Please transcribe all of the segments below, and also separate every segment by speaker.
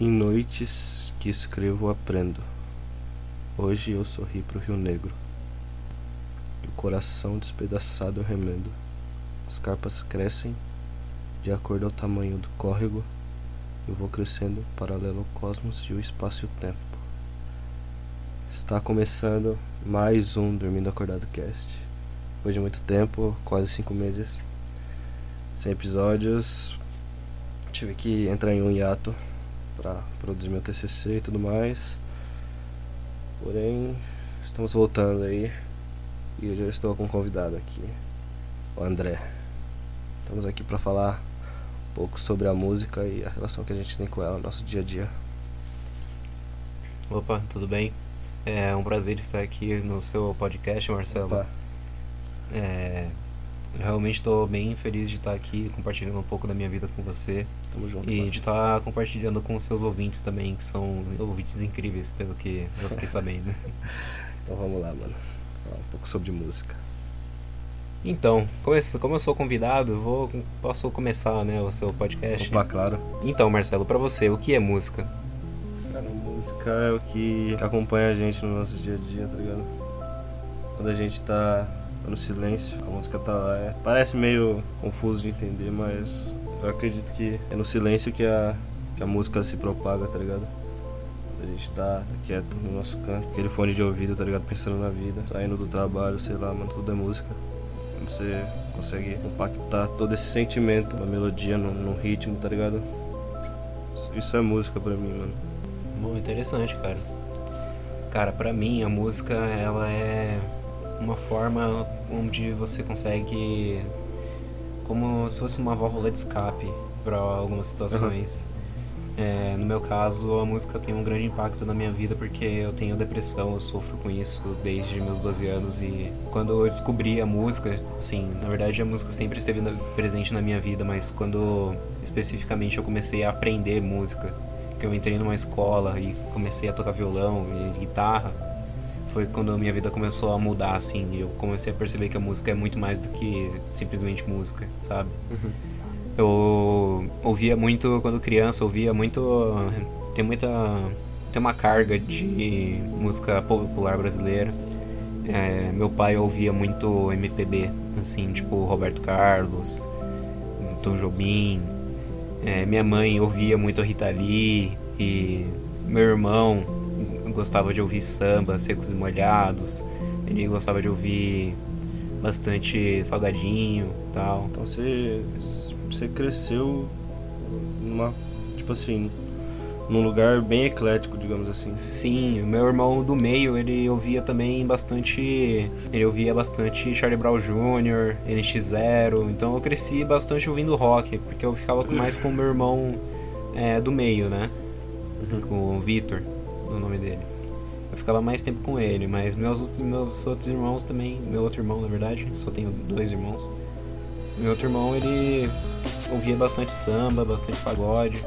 Speaker 1: Em noites que escrevo aprendo. Hoje eu sorri pro Rio Negro. E o coração despedaçado eu remendo. As carpas crescem de acordo ao tamanho do córrego. Eu vou crescendo paralelo ao cosmos e o espaço e o tempo. Está começando mais um Dormindo Acordado Cast. Depois de muito tempo, quase cinco meses, sem episódios, tive que entrar em um hiato para produzir meu TCC e tudo mais. Porém, estamos voltando aí e eu já estou com um convidado aqui, o André. Estamos aqui para falar um pouco sobre a música e a relação que a gente tem com ela no nosso dia a dia.
Speaker 2: Opa, tudo bem? É um prazer estar aqui no seu podcast, Marcelo. É, realmente estou bem feliz de estar aqui compartilhando um pouco da minha vida com você
Speaker 1: Tamo junto.
Speaker 2: e
Speaker 1: mano.
Speaker 2: de estar compartilhando com os seus ouvintes também, que são ouvintes incríveis, pelo que eu fiquei sabendo.
Speaker 1: Então vamos lá, mano. Falar um pouco sobre música.
Speaker 2: Então, como eu, sou convidado, eu vou, posso começar né, o seu podcast?
Speaker 1: Opa, claro.
Speaker 2: Então, Marcelo, pra você, o que é música?
Speaker 1: Cara, música é o que acompanha a gente no nosso dia a dia, tá ligado? Quando a gente tá no silêncio, a música tá lá. É, parece meio confuso de entender, mas eu acredito que é no silêncio que a, que a música se propaga, tá ligado? A gente tá quieto no nosso canto, aquele fone de ouvido, tá ligado? Pensando na vida, saindo do trabalho, sei lá, mano, tudo é música. Quando você consegue compactar todo esse sentimento, uma melodia, no, no ritmo, tá ligado? Isso é música pra mim, mano.
Speaker 2: Bom, interessante, cara. Cara, pra mim a música ela é uma forma onde você consegue como se fosse uma válvula de escape para algumas situações. É, no meu caso, a música tem um grande impacto na minha vida porque eu tenho depressão, eu sofro com isso desde meus 12 anos e quando eu descobri a música, assim, na verdade a música sempre esteve presente na minha vida, mas quando especificamente eu comecei a aprender música, que eu entrei numa escola e comecei a tocar violão e guitarra, foi quando a minha vida começou a mudar, assim, e eu comecei a perceber que a música é muito mais do que simplesmente música, sabe? Eu ouvia muito quando criança, ouvia muito. Tem muita. Tem uma carga de música popular brasileira. É, meu pai ouvia muito MPB, assim, tipo Roberto Carlos, Tom Jobim. É, minha mãe ouvia muito Rita Lee e meu irmão gostava de ouvir samba, secos e molhados. Ele gostava de ouvir bastante salgadinho, tal.
Speaker 1: Então você, você cresceu numa, tipo assim, num lugar bem eclético, digamos assim.
Speaker 2: Sim, o meu irmão do meio, ele ouvia também bastante. Ele ouvia bastante Charlie Brown Jr., NX0. Então eu cresci bastante ouvindo rock, porque eu ficava mais com o meu irmão é, do meio, né? Com o Vitor, o nome dele. Eu ficava mais tempo com ele, mas meus outros, meus outros irmãos também. Meu outro irmão, na verdade, só tenho dois irmãos. Meu outro irmão, ele ouvia bastante samba, bastante pagode.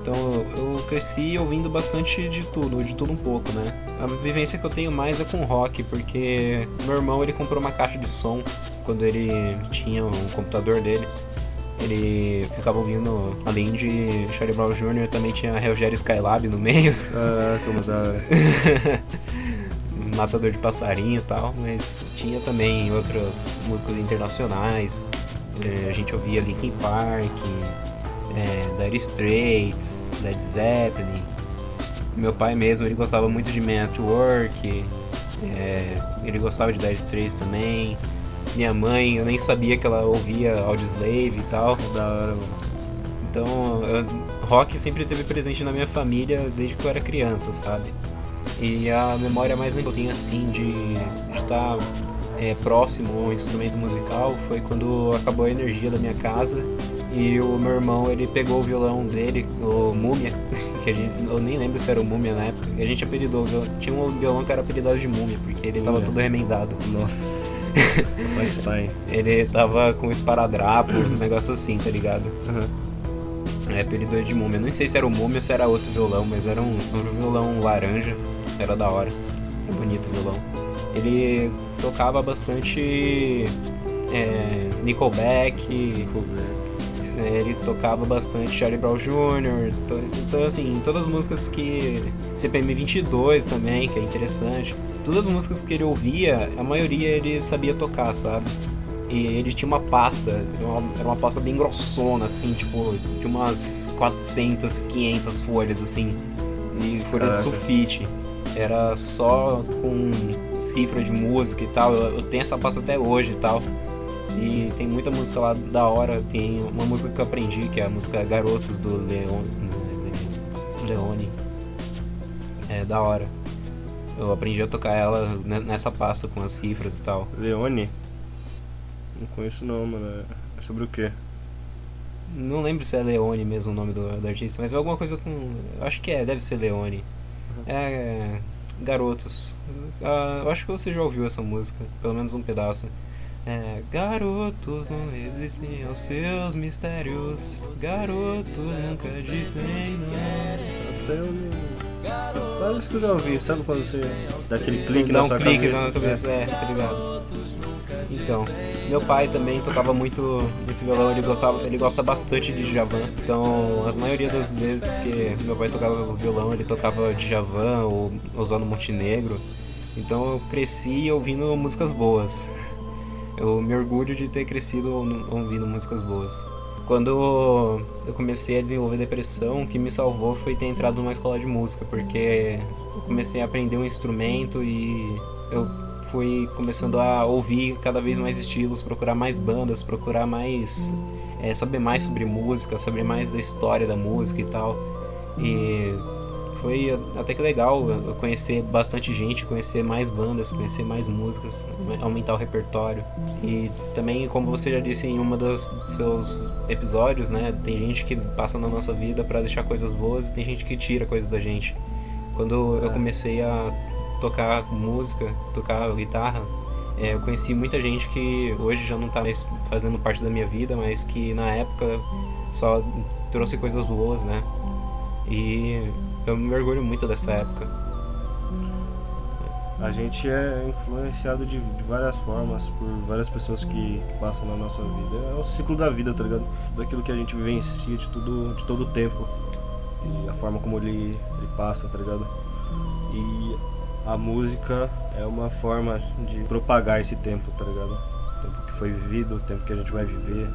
Speaker 2: Então eu cresci ouvindo bastante de tudo, de tudo um pouco, né? A vivência que eu tenho mais é com rock, porque meu irmão ele comprou uma caixa de som quando ele tinha um computador dele. Ele ficava ouvindo, além de Charlie Brown Jr., também tinha Rogério Skylab no meio,
Speaker 1: Caraca, mano, da hora.
Speaker 2: Matador de Passarinho e tal, mas tinha também outras músicas internacionais. Eh, A gente ouvia Linkin Park, é, Dire Straits, Led Zeppelin. Meu pai mesmo, ele gostava muito de Man at Work, é, ele gostava de Dire Straits também. Minha mãe, eu nem sabia que ela ouvia Audioslave e tal.
Speaker 1: Da hora, mano.
Speaker 2: Então, eu- rock sempre teve presente na minha família desde que eu era criança, sabe? E a memória mais que eu tenho, assim, de estar próximo ao instrumento musical foi quando acabou a energia da minha casa e o meu irmão, ele pegou o violão dele, o Múmia, que a gente, eu nem lembro se era o Múmia na época, e a gente apelidou, o violão- tinha um violão que era apelidado de Múmia, porque ele tava
Speaker 1: Múmia.
Speaker 2: todo remendado.
Speaker 1: Nossa. Frankenstein.
Speaker 2: Ele tava com esparadrapo, uns negócios assim, tá ligado?
Speaker 1: Aham.
Speaker 2: É, apelido de múmia. Não sei se era o múmia ou se era outro violão, mas era um, um violão laranja. Era da hora. É bonito o violão. Ele tocava bastante é, Nickelback,
Speaker 1: Nickelback.
Speaker 2: né, ele tocava bastante Charlie Brown Jr. Então, assim, todas as músicas que. CPM 22 também, que é interessante. Todas as músicas que ele ouvia, a maioria ele sabia tocar, sabe? E ele tinha uma pasta, era uma pasta bem grossona, assim, tipo, de umas 400, 500 folhas, assim, e folha Caraca. de sulfite. Era só com cifra de música e tal. Eu, eu tenho essa pasta até hoje e tal. E tem muita música lá da hora. Tem uma música que eu aprendi, que é a música Garotos do Leon, Leone. É da hora. Eu aprendi a tocar ela nessa pasta com as cifras e tal.
Speaker 1: Leone? Não conheço não, mano. É sobre o quê?
Speaker 2: Não lembro se é Leone mesmo o nome do, do artista, mas é alguma coisa com. Acho que é, deve ser Leone. Uhum. É. Garotos. Uh, eu acho que você já ouviu essa música, pelo menos um pedaço. É, garotos não resistem aos seus mistérios. Garotos nunca dizem não.
Speaker 1: Até eu... Parece que eu já ouvi, sabe quando você dá aquele clique
Speaker 2: dá
Speaker 1: na um sua
Speaker 2: clique
Speaker 1: cabeça?
Speaker 2: na cabeça, é, tá ligado? Então, meu pai também tocava muito, muito violão, ele gostava, ele gosta bastante de Djavan. Então, as maioria das vezes que meu pai tocava violão, ele tocava Djavan ou Osano Montenegro. Então, eu cresci ouvindo músicas boas. Eu me orgulho de ter crescido ouvindo músicas boas. Quando eu comecei a desenvolver depressão, o que me salvou foi ter entrado numa escola de música, porque eu comecei a aprender um instrumento e eu fui começando a ouvir cada vez mais estilos, procurar mais bandas, procurar mais. É, saber mais sobre música, saber mais da história da música e tal. E foi até que legal conhecer bastante gente, conhecer mais bandas, conhecer mais músicas, aumentar o repertório. E também, como você já disse em um dos seus episódios, né, tem gente que passa na nossa vida para deixar coisas boas e tem gente que tira coisas da gente. Quando eu comecei a tocar música, tocar guitarra, é, eu conheci muita gente que hoje já não está mais fazendo parte da minha vida, mas que na época só trouxe coisas boas, né? E eu me orgulho muito dessa época.
Speaker 1: A gente é influenciado de, de várias formas por várias pessoas que, passam na nossa vida. É o ciclo da vida, tá ligado? Daquilo que a gente vivencia de, tudo, de todo o tempo. E a forma como ele, ele passa, tá ligado? E a música é uma forma de propagar esse tempo, tá ligado? O tempo que foi vivido, o tempo que a gente vai viver,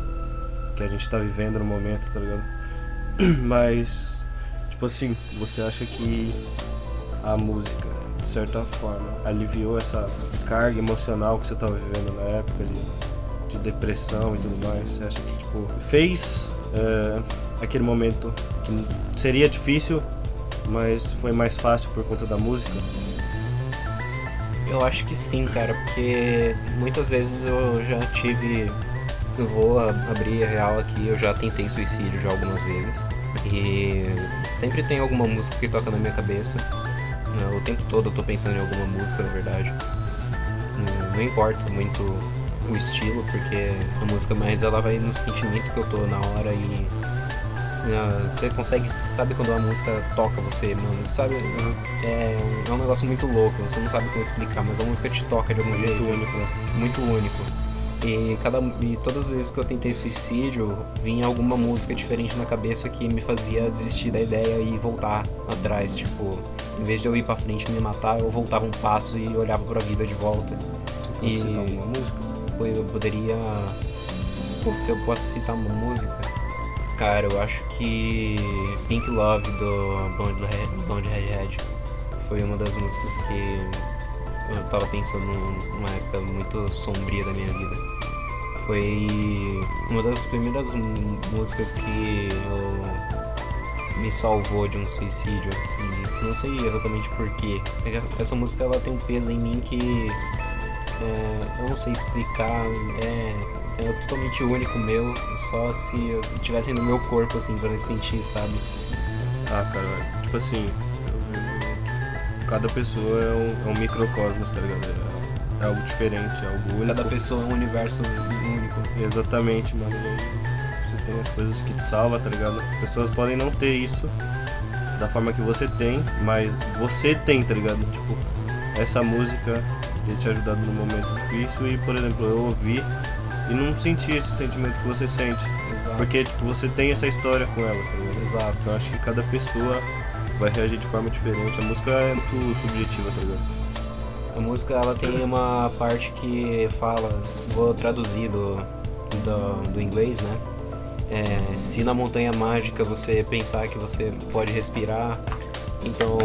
Speaker 1: que a gente tá vivendo no momento, tá ligado? Mas Tipo assim, você acha que a música, de certa forma, aliviou essa carga emocional que você estava vivendo na época de, de, depressão e tudo mais? Você acha que tipo, fez é, aquele momento que seria difícil, mas foi mais fácil por conta da música?
Speaker 2: Eu acho que sim, cara, porque muitas vezes eu já tive. Eu vou abrir a real aqui, eu já tentei suicídio já algumas vezes. E sempre tem alguma música que toca na minha cabeça. Né, o tempo todo eu tô pensando em alguma música, na verdade. Não importa muito o estilo, porque a música mais ela vai no sentimento que eu tô na hora e né, você consegue, sabe quando a música toca você, mano, sabe? É, é um negócio muito louco, você não sabe como explicar, mas a música te toca de algum
Speaker 1: muito
Speaker 2: jeito.
Speaker 1: Muito único.
Speaker 2: Muito único. E, cada, e todas as vezes que eu tentei suicídio, vinha alguma música diferente na cabeça que me fazia desistir da ideia e voltar atrás. Tipo, em vez de eu ir pra frente e me matar, eu voltava um passo e olhava pra vida de volta.
Speaker 1: Você e citar uma música?
Speaker 2: Eu poderia. Pô, se eu posso citar uma música. Cara, eu acho que Pink Love do Blonde Redhead foi uma das músicas que eu tava pensando numa época muito sombria da minha vida. Foi uma das primeiras músicas que eu me salvou de um suicídio, assim. Não sei exatamente porquê. Essa música ela tem um peso em mim que é, eu não sei explicar. É, é totalmente único meu, só se eu tivesse no meu corpo, assim, pra sentir, sabe?
Speaker 1: Ah, cara, tipo assim, cada pessoa é um, é um microcosmos, tá ligado? É, é, algo diferente, é algo único.
Speaker 2: Cada pessoa é um universo único.
Speaker 1: Exatamente, mano. Você tem as coisas que te salvam, tá ligado? Pessoas podem não ter isso da forma que você tem, mas você tem, tá ligado? Tipo, essa música tem te ajudado num momento difícil e, por exemplo, eu ouvi e não senti esse sentimento que você sente.
Speaker 2: Exato.
Speaker 1: Porque, tipo, você tem essa história com ela, tá ligado?
Speaker 2: Exato.
Speaker 1: Então acho que cada pessoa vai reagir de forma diferente. A música é muito subjetiva, tá ligado?
Speaker 2: A música ela tem uma parte que fala, vou traduzir do, do, do inglês, né? É, se na montanha mágica você pensar que você pode respirar, então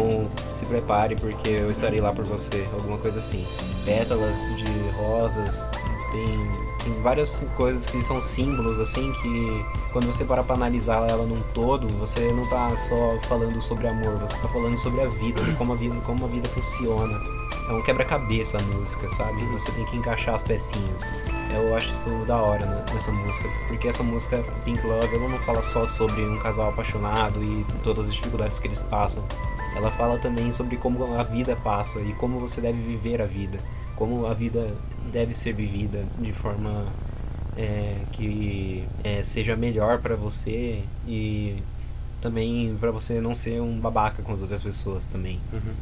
Speaker 2: se prepare porque eu estarei lá por você, alguma coisa assim. Pétalas de rosas, tem, tem várias coisas que são símbolos assim que quando você para para analisar ela num todo, você não tá só falando sobre amor, você tá falando sobre a vida, como a vida, como a vida funciona. É um quebra-cabeça a música, sabe? Você tem que encaixar as pecinhas. Eu acho isso da hora né, nessa música, porque essa música Pink Love, ela não fala só sobre um casal apaixonado e todas as dificuldades que eles passam. Ela fala também sobre como a vida passa e como você deve viver a vida, como a vida deve ser vivida de forma é, que é, seja melhor para você e também para você não ser um babaca com as outras pessoas também.
Speaker 1: Uhum.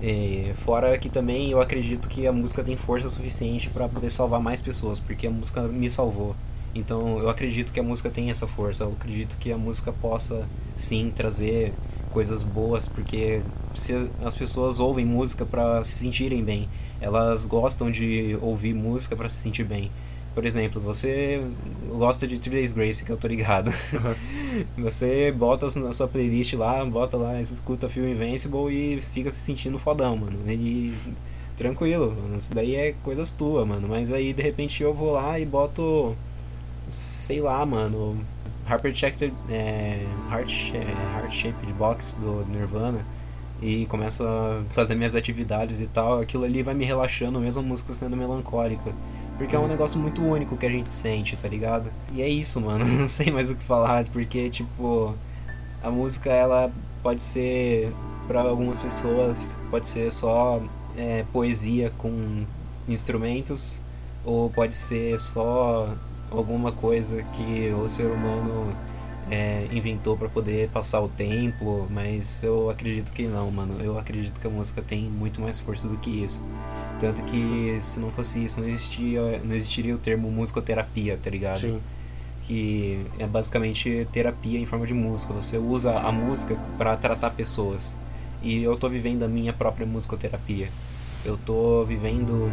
Speaker 2: É, fora que também eu acredito que a música tem força suficiente para poder salvar mais pessoas, porque a música me salvou. Então eu acredito que a música tem essa força. Eu acredito que a música possa sim trazer coisas boas, porque se as pessoas ouvem música para se sentirem bem, elas gostam de ouvir música para se sentir bem. Por exemplo, você gosta de Three Days Grace, que eu tô ligado. você bota na sua playlist lá, bota lá, escuta Feel Invincible e fica se sentindo fodão, mano. E tranquilo, mano. Isso daí é coisas tuas, mano. Mas aí de repente eu vou lá e boto. Sei lá, mano. Harper Checked é, Heart, Heart Shaped Box do Nirvana e começo a fazer minhas atividades e tal, aquilo ali vai me relaxando, mesmo a música sendo melancólica. Porque é um negócio muito único que a gente sente, tá ligado? E é isso, mano. Não sei mais o que falar, porque, tipo, a música, ela pode ser, para algumas pessoas, pode ser só é, poesia com instrumentos, ou pode ser só alguma coisa que o ser humano é, inventou para poder passar o tempo, mas eu acredito que não, mano. Eu acredito que a música tem muito mais força do que isso. Tanto que se não fosse isso, não existia, não existiria o termo musicoterapia, tá ligado?
Speaker 1: Sim.
Speaker 2: Que é basicamente terapia em forma de música. Você usa a música para tratar pessoas. E eu tô vivendo a minha própria musicoterapia. Eu tô vivendo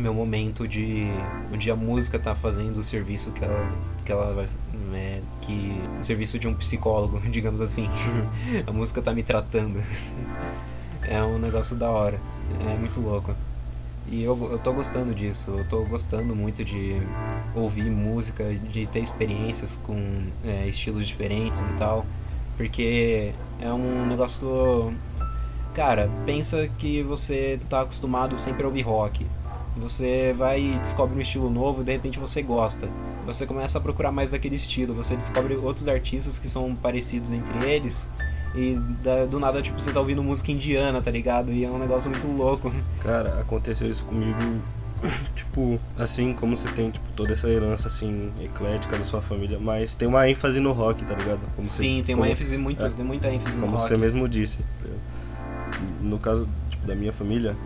Speaker 2: meu momento de onde a música tá fazendo o serviço que ela que ela vai é, que o serviço de um psicólogo, digamos assim. a música tá me tratando. é um negócio da hora. É muito louco. E eu, eu tô gostando disso, eu tô gostando muito de ouvir música, de ter experiências com é, estilos diferentes e tal, porque é um negócio. Cara, pensa que você tá acostumado sempre a ouvir rock. Você vai e descobre um estilo novo e de repente você gosta. Você começa a procurar mais daquele estilo, você descobre outros artistas que são parecidos entre eles e do nada, tipo, você tá ouvindo música indiana, tá ligado? E é um negócio muito louco.
Speaker 1: Cara, aconteceu isso comigo, tipo, assim como você tem, tipo, toda essa herança, assim, eclética da sua família, mas tem uma ênfase no rock, tá ligado?
Speaker 2: Como Sim,
Speaker 1: você,
Speaker 2: tem
Speaker 1: como,
Speaker 2: uma ênfase, muito, é, tem muita ênfase no
Speaker 1: rock. Como você mesmo disse. No caso, tipo, da minha família,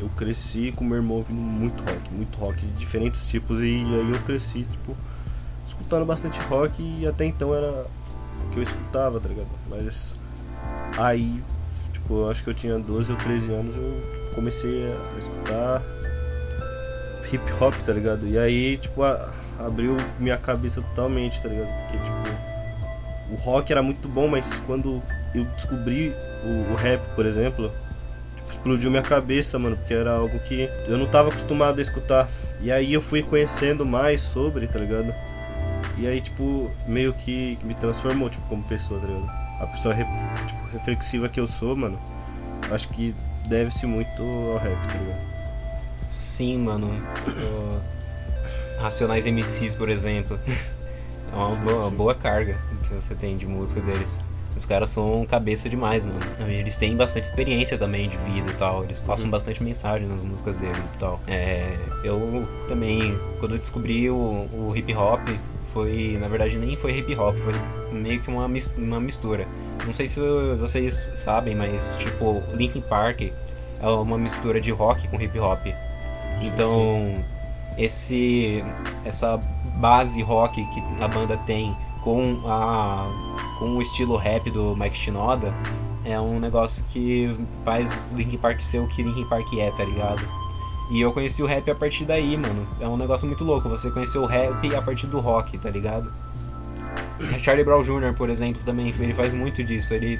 Speaker 1: eu cresci com meu irmão ouvindo muito rock, muito rock de diferentes tipos, e aí eu cresci, tipo, escutando bastante rock, e até então era que eu escutava, tá ligado? Mas aí, tipo, eu acho que eu tinha 12 ou 13 anos, eu tipo, comecei a escutar hip hop, tá ligado? E aí, tipo, a, abriu minha cabeça totalmente, tá ligado? Porque, tipo, o rock era muito bom, mas quando eu descobri o, o rap, por exemplo, explodiu minha cabeça, mano, porque era algo que eu não tava acostumado a escutar. E aí eu fui conhecendo mais sobre, tá ligado? E aí, tipo, meio que me transformou, tipo, como pessoa, tá ligado? A pessoa tipo, reflexiva que eu sou, mano, acho que deve-se muito ao rap, tá ligado?
Speaker 2: Sim, mano. Racionais MCs, por exemplo. É uma boa, uma boa carga que você tem de música deles. Os caras são cabeça demais, mano. Eles têm bastante experiência também de vida e tal. Eles passam uhum. bastante mensagem nas músicas deles e tal. É, eu também, quando eu descobri o, o hip hop, foi, na verdade, nem foi hip hop, foi meio que uma, uma mistura. Não sei se vocês sabem, mas tipo, Linkin Park é uma mistura de rock com hip hop. Então, esse essa base rock que a banda tem com a com o estilo rap do Mike Shinoda é um negócio que faz Linkin Park ser o que Linkin Park é, tá ligado? E eu conheci o rap a partir daí, mano. É um negócio muito louco, você conheceu o rap a partir do rock, tá ligado? Charlie Brown Jr., por exemplo, também, ele faz muito disso. Ele,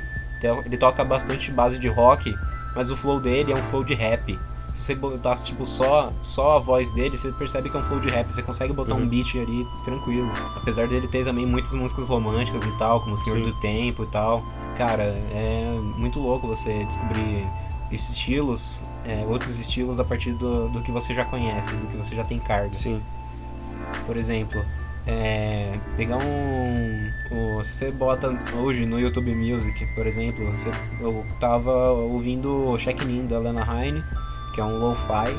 Speaker 2: ele toca bastante base de rock, mas o flow dele é um flow de rap. Se você botar tipo só, só a voz dele, você percebe que é um flow de rap. Você consegue botar uhum. um beat ali tranquilo. Apesar dele ter também muitas músicas românticas e tal, como o Senhor Sim. do Tempo e tal. Cara, é muito louco você descobrir estilos, é, outros estilos a partir do, do que você já conhece, do que você já tem carga.
Speaker 1: Sim.
Speaker 2: Por exemplo, é, pegar um. O, se você bota hoje no YouTube Music, por exemplo, você, eu tava ouvindo o Check In da Lena Heine, que é um lo-fi,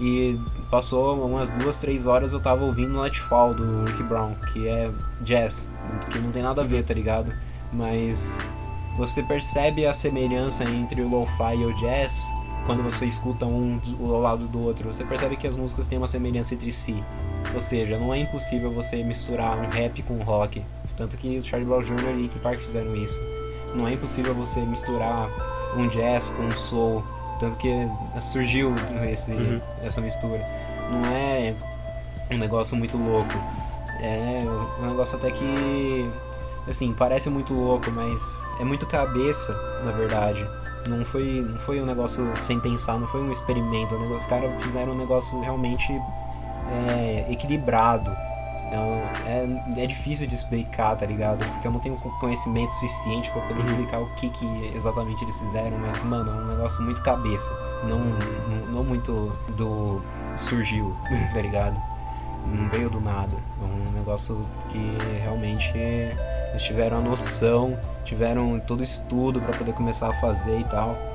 Speaker 2: e passou umas duas, três horas eu tava ouvindo Nightfall do Rick Brown, que é jazz, que não tem nada a ver, tá ligado? Mas você percebe a semelhança entre o lo-fi e o jazz quando você escuta um ao lado do outro. Você percebe que as músicas têm uma semelhança entre si. Ou seja, não é impossível você misturar um rap com rock. Tanto que Charlie Brown Jr. e Linkin Park fizeram isso. Não é impossível você misturar um jazz com um soul. Tanto que surgiu esse, uhum. essa mistura. Não é um negócio muito louco. É um negócio até que. Assim, parece muito louco, mas é muito cabeça, na verdade. Não foi, não foi um negócio sem pensar, não foi um experimento. Os caras fizeram um negócio realmente é, equilibrado. É, é, é, difícil de explicar, tá ligado? Porque eu não tenho conhecimento suficiente para poder uhum. explicar o que, que exatamente eles fizeram, mas, mano, é um negócio muito cabeça. Não, não, não muito do surgiu, tá ligado? Não veio do nada. É um negócio que realmente eles tiveram a noção, tiveram todo estudo para poder começar a fazer e tal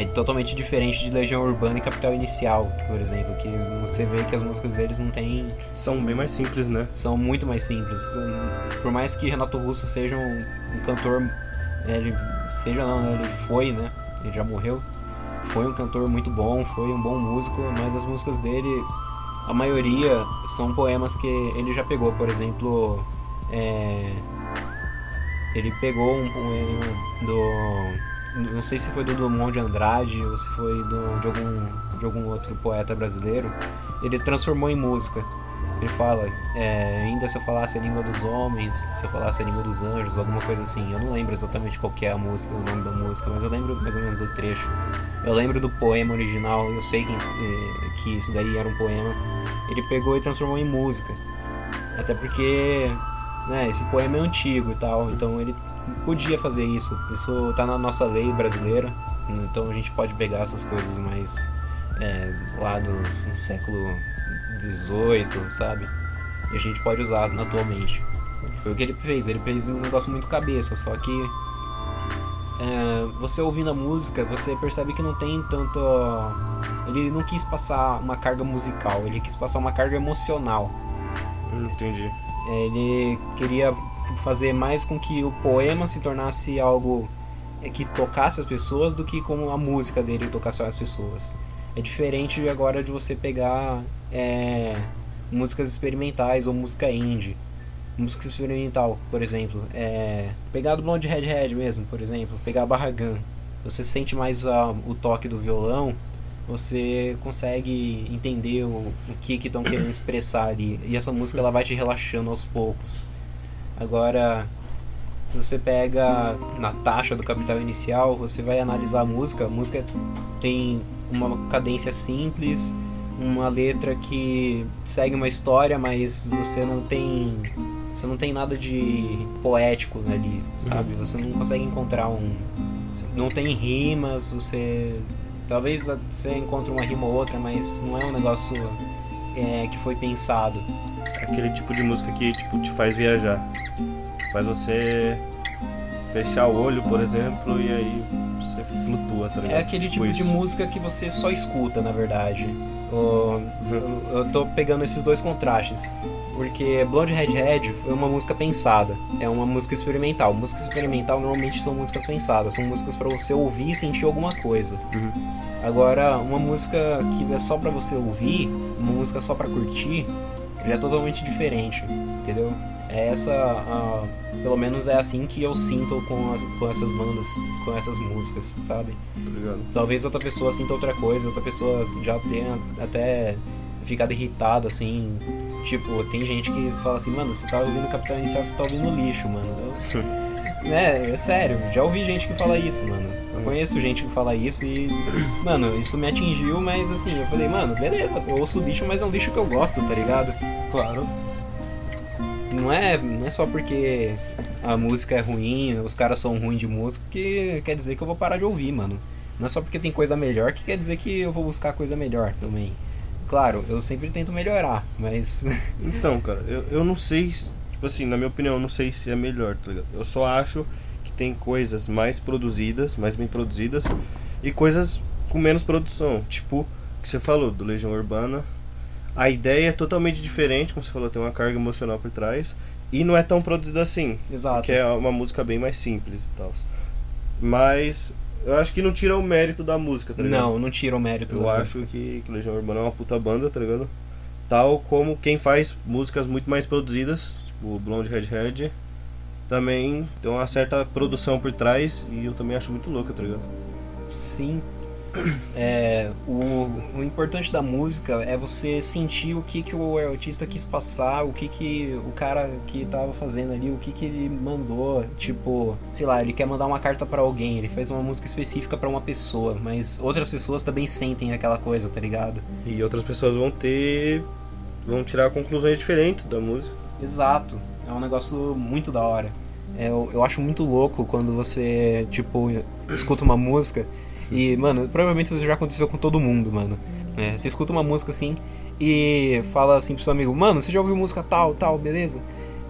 Speaker 2: é totalmente diferente de Legião Urbana e Capital Inicial, por exemplo, que você vê que as músicas deles não tem
Speaker 1: são bem mais simples, né?
Speaker 2: São muito mais simples. Por mais que Renato Russo seja um, um cantor, ele seja não, né? ele foi, né? Ele já morreu. Foi um cantor muito bom, foi um bom músico, mas as músicas dele, a maioria são poemas que ele já pegou, por exemplo, é... ele pegou um poema do não sei se foi do Drummond de Andrade ou se foi do, de, algum, de algum outro poeta brasileiro, ele transformou em música. Ele fala, é, ainda se eu falasse a língua dos homens, se eu falasse a língua dos anjos, alguma coisa assim. Eu não lembro exatamente qual é a música, o nome da música, mas eu lembro mais ou menos do trecho. Eu lembro do poema original, eu sei que, é, que isso daí era um poema. Ele pegou e transformou em música. Até porque né, esse poema é antigo e tal, então ele podia fazer isso. Isso tá na nossa lei brasileira, então a gente pode pegar essas coisas mais é, lá do século XVIII, sabe? E a gente pode usar atualmente. Foi o que ele fez, ele fez um negócio muito cabeça, só que é, você ouvindo a música, você percebe que não tem tanto. Ele não quis passar uma carga musical, ele quis passar uma carga emocional.
Speaker 1: Entendi.
Speaker 2: Ele queria fazer mais com que o poema se tornasse algo é, que tocasse as pessoas do que como a música dele tocasse as pessoas. É diferente agora de você pegar é, músicas experimentais ou música indie. Música experimental, por exemplo. É, pegar do Blonde Red Red mesmo, por exemplo. Pegar Barragan. Você sente mais a, o toque do violão você consegue entender o, o que estão que querendo expressar ali. E essa música ela vai te relaxando aos poucos. Agora, se você pega na taxa do capital inicial, você vai analisar a música. A música tem uma cadência simples, uma letra que segue uma história, mas você não tem você não tem nada de poético ali, sabe? Você não consegue encontrar um não tem rimas, você Talvez você encontre uma rima ou outra, mas não é um negócio é, que foi pensado.
Speaker 1: Aquele tipo de música que tipo, te faz viajar. Faz você fechar o olho, por exemplo, e aí você flutua, tá ligado?
Speaker 2: É aquele tipo, tipo de música que você só escuta, na verdade. Eu, eu, eu tô pegando esses dois contrastes. Porque Blonde Red Red foi uma música pensada. É uma música experimental. Música experimental normalmente são músicas pensadas. São músicas para você ouvir e sentir alguma coisa. Uhum. Agora, uma música que é só para você ouvir, uma música só para curtir, já é totalmente diferente, entendeu? É essa, a, pelo menos é assim que eu sinto com, as, com essas bandas, com essas músicas, sabe?
Speaker 1: Obrigado.
Speaker 2: Talvez outra pessoa sinta outra coisa, outra pessoa já tenha até ficado irritado, assim. Tipo, tem gente que fala assim, mano, você tá ouvindo Capitão Inicial, você tá ouvindo lixo, mano. Eu, é, é sério, já ouvi gente que fala isso, mano. Eu conheço gente que fala isso e, mano, isso me atingiu, mas assim, eu falei, mano, beleza, eu ouço lixo, mas é um lixo que eu gosto, tá ligado?
Speaker 1: Claro.
Speaker 2: Não é, não é só porque a música é ruim, os caras são ruins de música, que quer dizer que eu vou parar de ouvir, mano. Não é só porque tem coisa melhor que quer dizer que eu vou buscar coisa melhor também. Claro, eu sempre tento melhorar, mas.
Speaker 1: Então, cara, eu, eu não sei, tipo assim, na minha opinião, eu não sei se é melhor, tá ligado? Eu só acho que tem coisas mais produzidas, mais bem produzidas, e coisas com menos produção. Tipo, que você falou, do Legião Urbana. A ideia é totalmente diferente, como você falou, tem uma carga emocional por trás. E não é tão produzida assim.
Speaker 2: Exato.
Speaker 1: Porque é uma música bem mais simples e tal. Mas eu acho que não tira o mérito da música, tá ligado?
Speaker 2: Não, não tira o mérito
Speaker 1: Eu
Speaker 2: da
Speaker 1: acho
Speaker 2: música.
Speaker 1: que, que Legião Urbana é uma puta banda, tá ligado? Tal como quem faz músicas muito mais produzidas, o Blonde Redhead, também tem uma certa produção por trás e eu também acho muito louca, tá ligado?
Speaker 2: Sim. É, o, o importante da música é você sentir o que, que o artista quis passar, o que, que o cara que tava fazendo ali, o que, que ele mandou. Tipo, sei lá, ele quer mandar uma carta pra alguém, ele faz uma música específica pra uma pessoa, mas outras pessoas também sentem aquela coisa, tá ligado?
Speaker 1: E outras pessoas vão ter. vão tirar conclusões diferentes da música.
Speaker 2: Exato. É um negócio muito da hora. É, eu, eu acho muito louco quando você, tipo, escuta uma música e, mano, provavelmente isso já aconteceu com todo mundo, mano. É, você escuta uma música assim e fala assim pro seu amigo, mano, você já ouviu música tal, tal, beleza?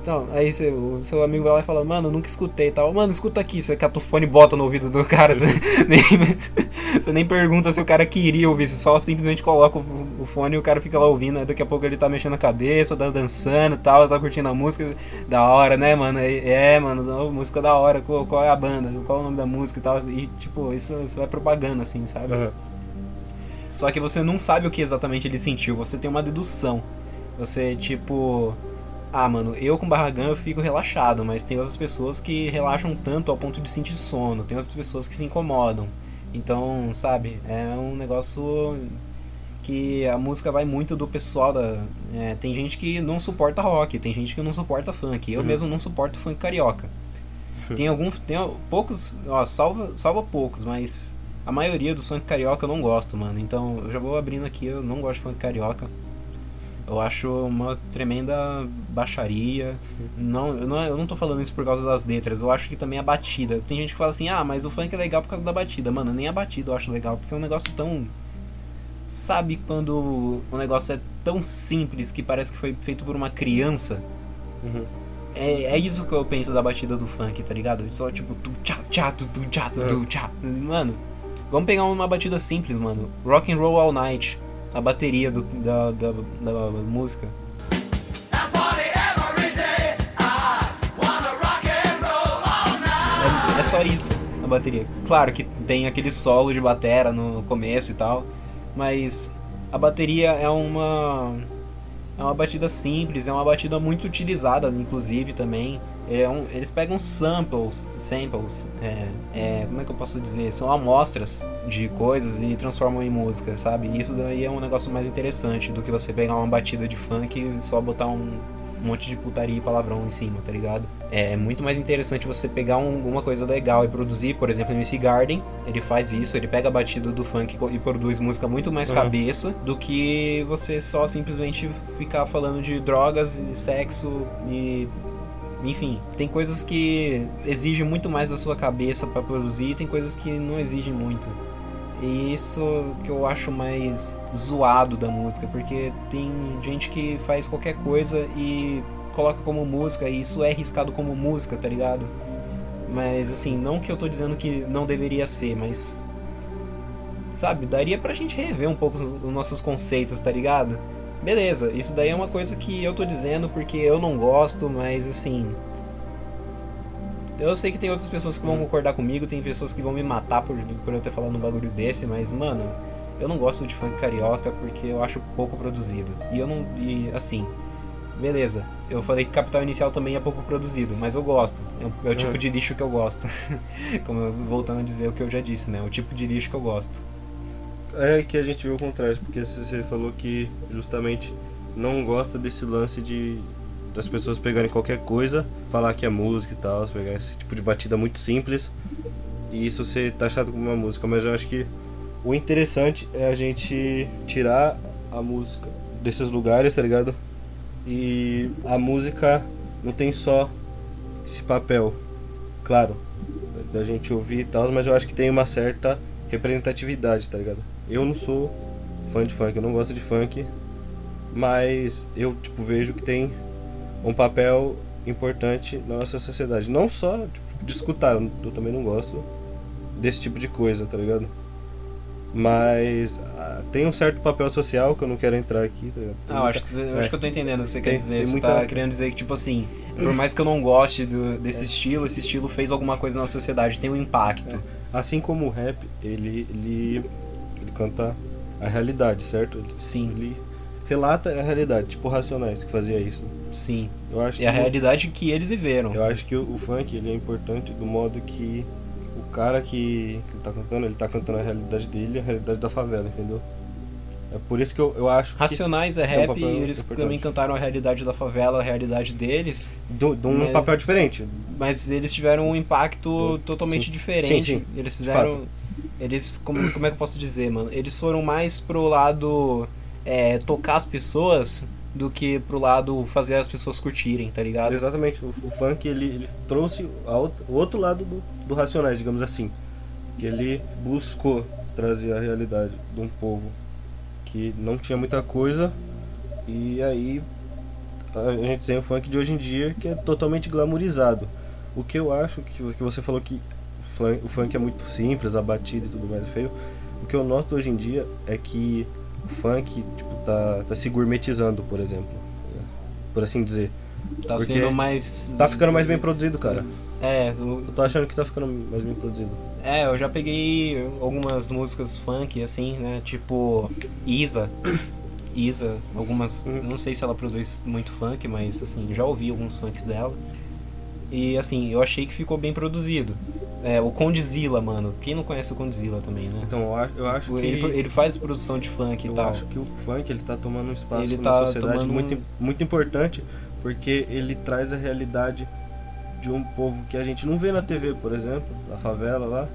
Speaker 2: Então, aí você, o seu amigo vai lá e fala, mano, nunca escutei e tal. Mano, escuta aqui, você cata o fone e bota no ouvido do cara. Você nem, você nem pergunta se o cara queria ouvir, você só simplesmente coloca o, o fone e o cara fica lá ouvindo. Aí daqui a pouco ele tá mexendo a cabeça, tá dançando e tal, tá curtindo a música. Da hora, né, mano? É, é, mano, música da hora, qual, qual é a banda, qual é o nome da música e tal. E, tipo, isso, isso vai propaganda, assim, sabe?
Speaker 1: Aham.
Speaker 2: Só que você não sabe o que exatamente ele sentiu, você tem uma dedução. Você, tipo. Ah, mano, eu com barragão eu fico relaxado, mas tem outras pessoas que relaxam tanto ao ponto de sentir sono, tem outras pessoas que se incomodam. Então, sabe, é um negócio que a música vai muito do pessoal da. é, tem gente que não suporta rock, tem gente que não suporta funk. Eu
Speaker 1: Uhum.
Speaker 2: mesmo não suporto funk carioca. Tem alguns. Tem poucos. Ó, salva, salva poucos, mas a maioria do funk carioca eu não gosto, mano. Então eu já vou abrindo aqui, eu não gosto de funk carioca. Eu acho uma tremenda baixaria. Não, eu não, eu não tô falando isso por causa das letras, eu acho que também a batida. Tem gente que fala assim, ah, mas o funk é legal por causa da batida. Mano, nem a batida eu acho legal, porque é um negócio tão. Sabe quando o negócio é tão simples que parece que foi feito por uma criança?
Speaker 1: Uhum.
Speaker 2: É, é isso que eu penso da batida do funk, tá ligado? Só tipo tu tchá tchá tu tu tchá tu tu tchá. Mano, vamos pegar uma batida simples, mano. Rock and Roll All Night, a bateria do, da, da, da música. É, é só isso, a bateria. Claro que tem aquele solo de batera no começo e tal, mas a bateria é uma é uma batida simples, é uma batida muito utilizada, inclusive também. É um- eles pegam samples, samples, é, é, como é que eu posso dizer? São amostras de coisas e transformam em música, sabe? Isso daí é um negócio mais interessante do que você pegar uma batida de funk e só botar um, um monte de putaria e palavrão em cima, tá ligado? É muito mais interessante você pegar um- uma coisa legal e produzir, por exemplo, MC Garden, ele faz isso, ele pega a batida do funk e produz música muito mais
Speaker 1: Uhum.
Speaker 2: cabeça do que você só simplesmente ficar falando de drogas, e sexo e enfim, tem coisas que exigem muito mais da sua cabeça pra produzir, tem coisas que não exigem muito. E isso que eu acho mais zoado da música, porque tem gente que faz qualquer coisa e coloca como música, e isso é arriscado como música, tá ligado? Mas assim, não que eu tô dizendo que não deveria ser, mas. Sabe, daria pra gente rever um pouco os nossos conceitos, tá ligado? Beleza, isso daí é uma coisa que eu tô dizendo porque eu não gosto, mas assim. Eu sei que tem outras pessoas que vão concordar comigo, tem pessoas que vão me matar por, por eu ter falado um bagulho desse, mas, mano, eu não gosto de funk carioca porque eu acho pouco produzido. E eu não. E assim, beleza. Eu falei que Capital Inicial também é pouco produzido, mas eu gosto. É o, é o tipo
Speaker 1: É.
Speaker 2: de lixo que eu gosto. Como eu- voltando a dizer o que eu já disse, né? O tipo de lixo que eu gosto.
Speaker 1: É que a gente viu o contrário, porque você falou que justamente não gosta desse lance de das pessoas pegarem qualquer coisa, falar que é música e tal, pegar esse tipo de batida muito simples e isso ser taxado como uma música, mas eu acho que o interessante é a gente tirar a música desses lugares, tá ligado? E a música não tem só esse papel, claro, da gente ouvir e tal, mas eu acho que tem uma certa representatividade, tá ligado? Eu não sou fã de funk, eu não gosto de funk, mas eu tipo vejo que tem um papel importante na nossa sociedade, não só tipo, de escutar, eu também não gosto desse tipo de coisa, tá ligado? Mas ah, tem um certo papel social que eu não quero entrar aqui, tá
Speaker 2: Ah, eu
Speaker 1: muita-
Speaker 2: acho que,
Speaker 1: é.
Speaker 2: acho que eu tô entendendo o que você
Speaker 1: Tem-
Speaker 2: quer dizer. Você
Speaker 1: muita-
Speaker 2: tá querendo dizer que, tipo assim, por mais que eu não goste do- desse estilo, esse estilo fez alguma coisa na sociedade, tem um impacto.
Speaker 1: Assim como o rap, ele, ele canta a realidade, certo? Ele,
Speaker 2: Sim,
Speaker 1: ele relata a realidade, tipo Racionais que fazia isso.
Speaker 2: sim.
Speaker 1: Eu acho
Speaker 2: É a
Speaker 1: o-
Speaker 2: realidade que eles viveram.
Speaker 1: Eu acho que o, o funk ele é importante do modo que o cara que, que ele tá cantando, ele tá cantando a realidade dele, a realidade da favela, entendeu? É por isso que eu, eu acho que
Speaker 2: Racionais é
Speaker 1: um
Speaker 2: rap,
Speaker 1: papel
Speaker 2: e eles
Speaker 1: importante.
Speaker 2: também cantaram a realidade da favela, a realidade deles,
Speaker 1: de, de um
Speaker 2: Mas-
Speaker 1: papel diferente.
Speaker 2: mas eles tiveram um impacto
Speaker 1: Sim.
Speaker 2: totalmente
Speaker 1: Sim.
Speaker 2: diferente.
Speaker 1: Sim, sim.
Speaker 2: Eles fizeram. Eles. Como, como é que eu posso dizer, mano? Eles foram mais pro lado é, tocar as pessoas do que pro lado fazer as pessoas curtirem, tá ligado?
Speaker 1: Exatamente, o, o funk ele, ele trouxe o outro lado do, do Racionais, digamos assim. Que ele buscou trazer a realidade de um povo que não tinha muita coisa e aí a gente tem o funk de hoje em dia que é totalmente glamourizado. O que eu acho que, que você falou que o funk é muito simples, a batida e tudo mais é feio. O que eu noto hoje em dia é que o funk tipo, tá, tá se gourmetizando, por exemplo. né? Por assim dizer.
Speaker 2: Tá
Speaker 1: Porque
Speaker 2: sendo mais.
Speaker 1: Tá ficando mais bem produzido, cara.
Speaker 2: É, o-
Speaker 1: Eu tô achando que tá ficando mais bem produzido.
Speaker 2: é, eu já peguei algumas músicas funk, assim, né? Tipo, Isa. Isa, algumas.
Speaker 1: Uhum.
Speaker 2: Não sei se ela produz muito funk, mas assim, já ouvi alguns funks dela. E assim, eu achei que ficou bem produzido. É, o Condzilla, mano. Quem não conhece o Condzilla também, né?
Speaker 1: Então eu acho, eu acho que.
Speaker 2: Ele, ele faz produção de funk e
Speaker 1: eu
Speaker 2: tal.
Speaker 1: acho que o funk ele tá tomando um espaço
Speaker 2: Ele
Speaker 1: na
Speaker 2: tá
Speaker 1: sociedade
Speaker 2: tomando
Speaker 1: muito, muito importante porque ele traz a realidade de um povo que a gente não vê na TV, por exemplo, na favela lá,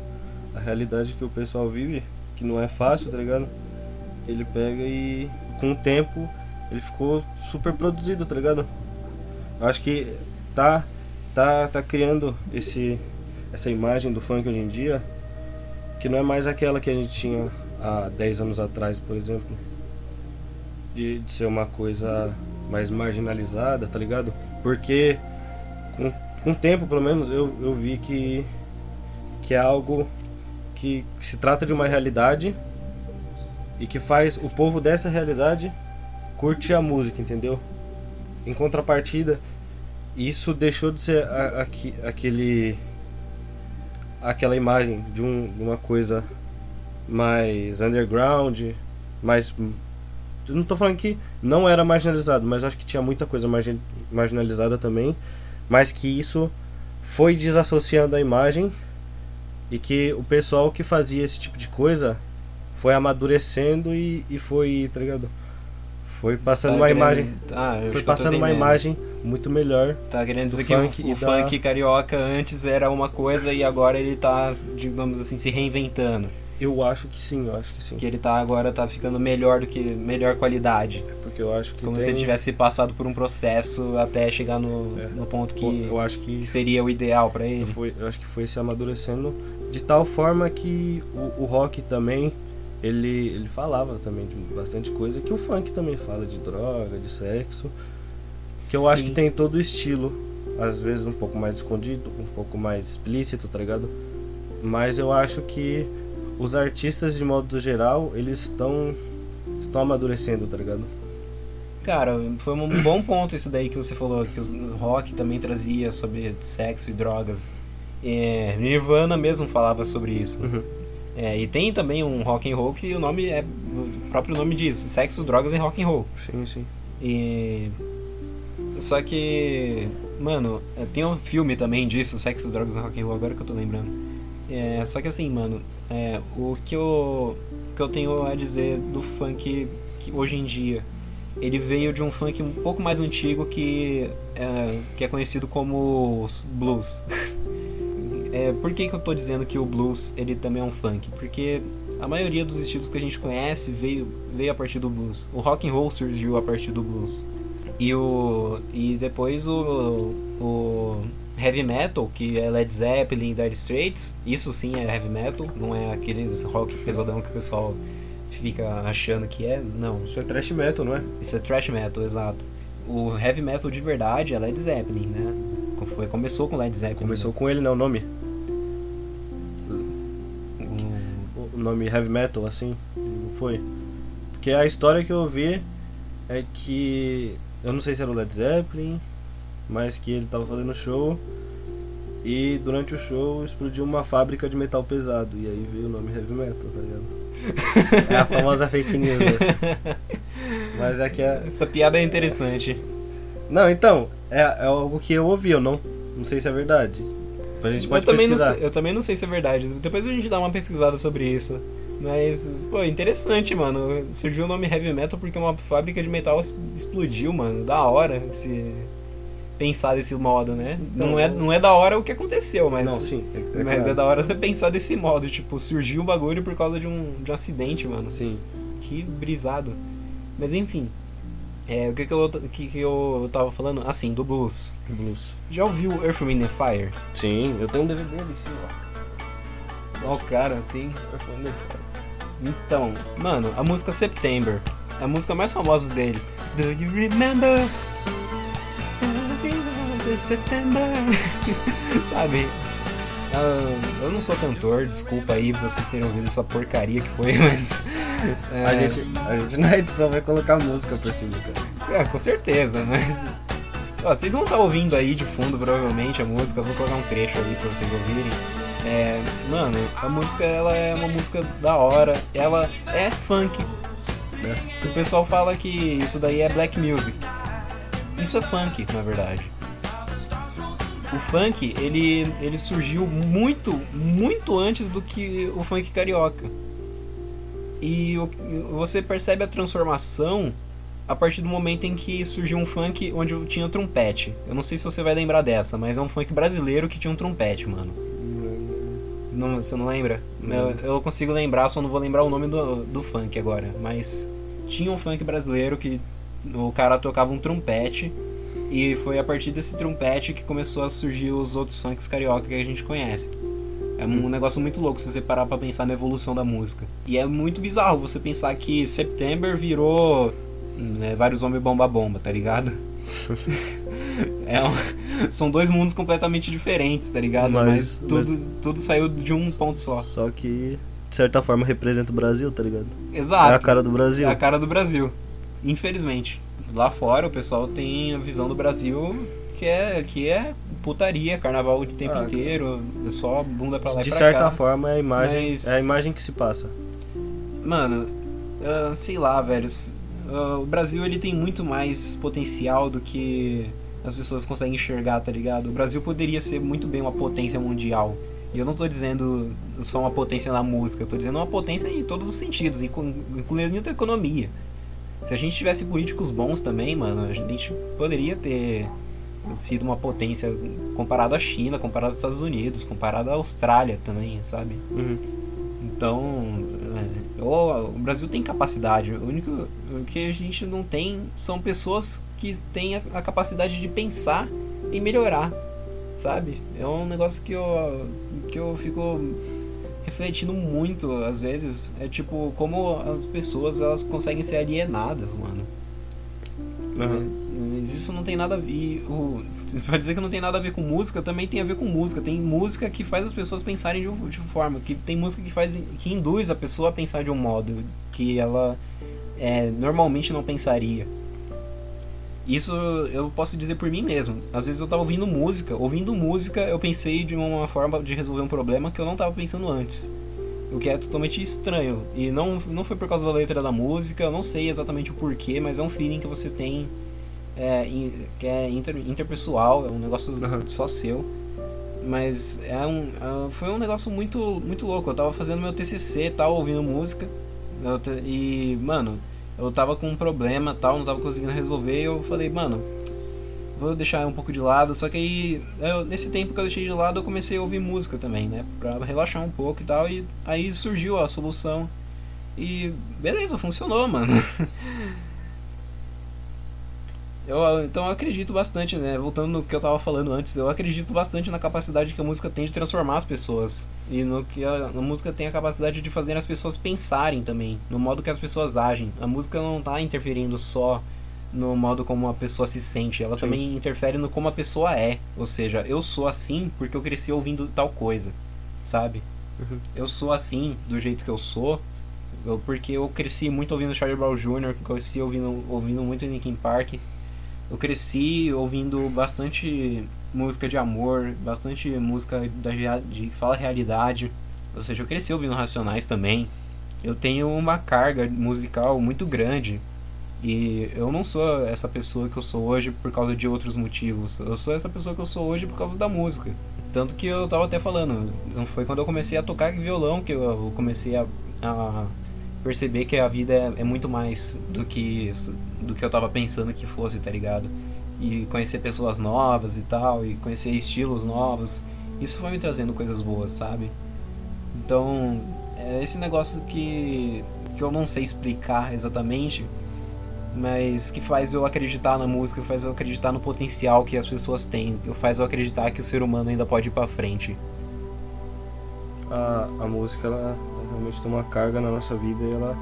Speaker 1: a realidade que o pessoal vive, que não é fácil, tá ligado? Ele pega e com o tempo ele ficou super produzido, tá ligado? Eu acho que tá tá tá criando esse essa imagem do funk hoje em dia que não é mais aquela que a gente tinha há 10 anos atrás, por exemplo, de, de ser uma coisa mais marginalizada, tá ligado? Porque com, com o tempo, pelo menos, eu, eu vi que, que é algo que, que se trata de uma realidade e que faz o povo dessa realidade curtir a música, entendeu? Em contrapartida, isso deixou de ser a- aque- aquele aquela imagem de, um, uma coisa mais underground, mais não tô falando que não era marginalizado, mas acho que tinha muita coisa margin, marginalizada também, mas que isso foi desassociando a imagem e que o pessoal que fazia esse tipo de coisa foi amadurecendo e, e foi, tá ligado? Foi passando
Speaker 2: Tá
Speaker 1: uma
Speaker 2: querendo-
Speaker 1: imagem,
Speaker 2: Ah,
Speaker 1: foi passando uma imagem muito melhor.
Speaker 2: Tá querendo dizer que o,
Speaker 1: funk
Speaker 2: o
Speaker 1: da-
Speaker 2: funk carioca antes era uma coisa e agora ele tá, digamos assim, se reinventando.
Speaker 1: Eu acho que sim, eu acho que sim.
Speaker 2: Que ele tá agora tá ficando melhor do que melhor qualidade.
Speaker 1: Porque eu acho que
Speaker 2: Como
Speaker 1: tem,
Speaker 2: se ele tivesse passado por um processo até chegar no,
Speaker 1: É.
Speaker 2: no ponto que,
Speaker 1: eu acho que
Speaker 2: que seria o ideal pra ele.
Speaker 1: foi, eu acho que foi se amadurecendo de tal forma que o, o rock também ele, ele falava também de bastante coisa que o funk também fala de droga, de sexo, que eu acho que
Speaker 2: Sim.
Speaker 1: tem todo o estilo, às vezes um pouco mais escondido, um pouco mais explícito, tá ligado? Mas eu acho que os artistas de modo geral, eles estão estão amadurecendo, tá ligado?
Speaker 2: Cara, foi um bom ponto isso daí que você falou, que o rock também trazia sobre sexo e drogas. É, Nirvana mesmo falava sobre isso.
Speaker 1: Uhum.
Speaker 2: É, e tem também um rock and roll que o nome é o próprio nome diz, sexo, drogas e rock and roll.
Speaker 1: Sim, sim.
Speaker 2: E Só que, mano, tem um filme também disso, Sexo, Drogas e Rock and Roll, agora que eu tô lembrando. É, só que assim, mano, é, o que eu, que eu tenho a dizer do funk hoje em dia, ele veio de um funk um pouco mais antigo que é, que é conhecido como blues. é, por que, que eu tô dizendo que o blues ele também é um funk? Porque a maioria dos estilos que a gente conhece veio, veio a partir do blues. O rock and roll surgiu a partir do blues. E, o, e depois o, o heavy metal, que é Led Zeppelin e Dire Straits, isso sim é heavy metal, não é aqueles rock pesadão que o pessoal fica achando que é, não.
Speaker 1: Isso é thrash metal, não é?
Speaker 2: Isso é thrash metal, exato. O heavy metal de verdade é Led Zeppelin, né? Foi, começou com Led Zeppelin.
Speaker 1: Começou né? com ele, não, o nome. Nome heavy metal, assim, não foi? Porque a história que eu vi é que eu não sei se era o Led Zeppelin, mas que ele tava fazendo show e durante o show explodiu uma fábrica de metal pesado. E aí veio o nome Heavy Metal, tá ligado? É a famosa fake news. Essa. Mas é que é...
Speaker 2: Essa piada é interessante.
Speaker 1: Não, então, é, é algo que eu ouvi, eu não, não sei se é verdade. A gente pode
Speaker 2: eu, também
Speaker 1: pesquisar.
Speaker 2: não sei, eu também não sei se é verdade. Depois a gente dá uma pesquisada sobre isso. Mas, pô, interessante, mano. Surgiu o nome Heavy Metal porque uma fábrica de metal explodiu, mano. Da hora se pensar desse modo, né? Não, não, é, não é da hora o que aconteceu, mas.
Speaker 1: Não, sim. É,
Speaker 2: é mas claro. é da hora você pensar desse modo. Tipo, surgiu um bagulho por causa de um, de um acidente, mano.
Speaker 1: Sim.
Speaker 2: Que brisado. Mas enfim. É, o que que eu, que que eu tava falando? Assim, do blues.
Speaker 1: Blues.
Speaker 2: Já ouviu Earth, Wind and Fire?
Speaker 1: Sim, eu tenho um DVD ali em cima.
Speaker 2: Ó, oh, cara, tem Earth, Wind and Fire. Então, mano, a música September é a música mais famosa deles. Do you remember? September. Sabe? Uh, eu não sou cantor, desculpa aí vocês terem ouvido essa porcaria que foi, mas.
Speaker 1: É... A, gente, a gente na edição vai colocar música por cima, cara.
Speaker 2: É, com certeza, mas. Ó, vocês vão estar tá ouvindo aí de fundo, provavelmente, a música. Eu vou colocar um trecho aí pra vocês ouvirem. É, mano, a música ela é uma música da hora, ela é funk. Né? O pessoal fala que isso daí é black music. Isso é funk, na verdade. O funk, ele, ele surgiu muito, muito antes do que o funk carioca. E você percebe a transformação a partir do momento em que surgiu um funk onde tinha trompete. Eu não sei se você vai lembrar dessa, mas é um funk brasileiro que tinha um trompete, mano. Não, você não lembra? Eu, eu, consigo lembrar, só não vou lembrar o nome do, do funk agora. Mas tinha um funk brasileiro que o cara tocava um trompete. E foi a partir desse trompete que começou a surgir os outros funks carioca que a gente conhece. É um negócio muito louco se você parar pra pensar na evolução da música. E é muito bizarro você pensar que September virou né, vários homens bomba bomba, tá ligado? é um, são dois mundos completamente diferentes, tá ligado? Mas, mas tudo, mas... tudo saiu de um ponto só.
Speaker 1: Só que, de certa forma, representa o Brasil, tá ligado?
Speaker 2: Exato.
Speaker 1: É a cara do Brasil.
Speaker 2: É a cara do Brasil. Infelizmente. Lá fora o pessoal tem a visão do Brasil que é, que é putaria, carnaval o tempo ah, inteiro, é só bunda pra lá
Speaker 1: de
Speaker 2: e pra
Speaker 1: certa
Speaker 2: cá.
Speaker 1: forma é a imagem, mas... é a imagem que se passa.
Speaker 2: Mano, uh, sei lá, velho. Uh, o Brasil ele tem muito mais potencial do que as pessoas conseguem enxergar, tá ligado? O Brasil poderia ser muito bem uma potência mundial. E eu não tô dizendo só uma potência na música, eu tô dizendo uma potência em todos os sentidos, incluindo a economia. Se a gente tivesse políticos bons também, mano, a gente poderia ter sido uma potência comparado à China, comparado aos Estados Unidos, comparado à Austrália também, sabe?
Speaker 1: Uhum.
Speaker 2: Então, é, o Brasil tem capacidade. O único que a gente não tem são pessoas que têm a, capacidade de pensar e melhorar, sabe? É um negócio que eu, que eu fico refletindo muito às vezes. É tipo, como as pessoas elas conseguem ser alienadas, mano.
Speaker 1: Uhum.
Speaker 2: Isso não tem nada a ver. O, pra dizer que não tem nada a ver com música, também tem a ver com música. Tem música que faz as pessoas pensarem de, de forma. Que tem música que faz. que induz a pessoa a pensar de um modo que ela é, normalmente não pensaria. Isso eu posso dizer por mim mesmo. Às vezes eu tava ouvindo música, ouvindo música eu pensei de uma forma de resolver um problema que eu não tava pensando antes. O que é totalmente estranho. E não, não foi por causa da letra da música, eu não sei exatamente o porquê, mas é um feeling que você tem é, que é inter, interpessoal, é um negócio
Speaker 1: Uhum.
Speaker 2: só seu. Mas é um, é- foi um negócio muito, muito louco. Eu tava fazendo meu TCC e tal, ouvindo música. e, mano, eu tava com um problema tal, não tava conseguindo resolver. E eu falei, mano, vou deixar um pouco de lado. Só que aí, eu- nesse tempo que eu deixei de lado, eu comecei a ouvir música também, né? Pra relaxar um pouco e tal. E aí surgiu a solução. E beleza, funcionou, mano. Eu, então eu acredito bastante, né? Voltando no que eu tava falando antes, eu acredito bastante na capacidade que a música tem de transformar as pessoas. E no que a, a música tem a capacidade de fazer as pessoas pensarem também, no modo que as pessoas agem. A música não tá interferindo só no modo como a pessoa se sente, ela
Speaker 1: Sim.
Speaker 2: também interfere no como a pessoa é. Ou seja, eu sou assim porque eu cresci ouvindo tal coisa, sabe?
Speaker 1: Uhum.
Speaker 2: Eu sou assim, do jeito que eu sou, eu- porque eu cresci muito ouvindo Charlie Brown Jr., cresci ouvindo, ouvindo muito Linkin Park. Eu cresci ouvindo bastante música de amor, bastante música da, de fala realidade. Ou seja, eu cresci ouvindo Racionais também. Eu tenho uma carga musical muito grande. E eu não sou essa pessoa que eu sou hoje por causa de outros motivos. Eu sou essa pessoa que eu sou hoje por causa da música. Tanto que eu tava até falando, foi quando eu comecei a tocar violão que eu comecei a, a perceber que a vida é, é muito mais do que do que eu tava pensando que fosse, tá ligado? E conhecer pessoas novas e tal, e conhecer estilos novos. Isso foi me trazendo coisas boas, sabe? Então, é esse negócio que, que eu não sei explicar exatamente, mas que faz eu acreditar na música, faz eu acreditar no potencial que as pessoas têm, faz eu acreditar que o ser humano ainda pode ir pra frente.
Speaker 1: A, a música, ela realmente tem uma carga na nossa vida e ela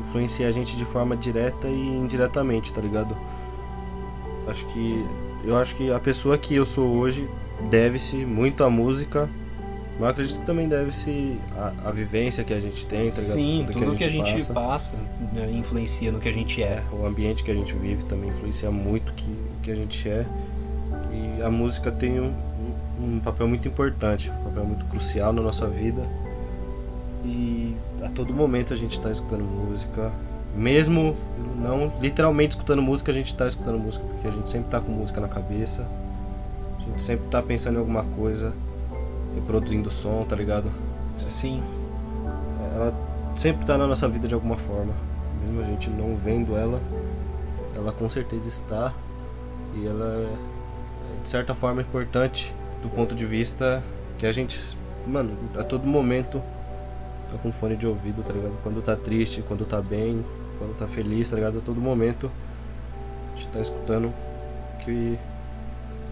Speaker 1: influencia a gente de forma direta e indiretamente, tá ligado? Acho que. Eu acho que a pessoa que eu sou hoje deve-se muito à música, mas acredito que também deve-se à, à vivência que a gente tem, tá ligado?
Speaker 2: Sim, tudo que a gente
Speaker 1: passa.
Speaker 2: passa né, influencia no que a gente é.
Speaker 1: o ambiente que a gente vive também influencia muito que o que a gente é e a música tem um- um papel muito importante um papel muito crucial na nossa vida e a todo momento a gente está escutando música mesmo não literalmente escutando música a gente está escutando música porque a gente sempre está com música na cabeça a gente sempre está pensando em alguma coisa reproduzindo som tá ligado
Speaker 2: Sim,
Speaker 1: ela sempre está na nossa vida de alguma forma. Mesmo a gente não vendo ela, ela com certeza está. E ela é, de certa forma, importante do ponto de vista que a gente, mano, a todo momento tá com fone de ouvido, tá ligado? Quando tá triste, quando tá bem, quando tá feliz, tá ligado? A todo momento a gente tá escutando que,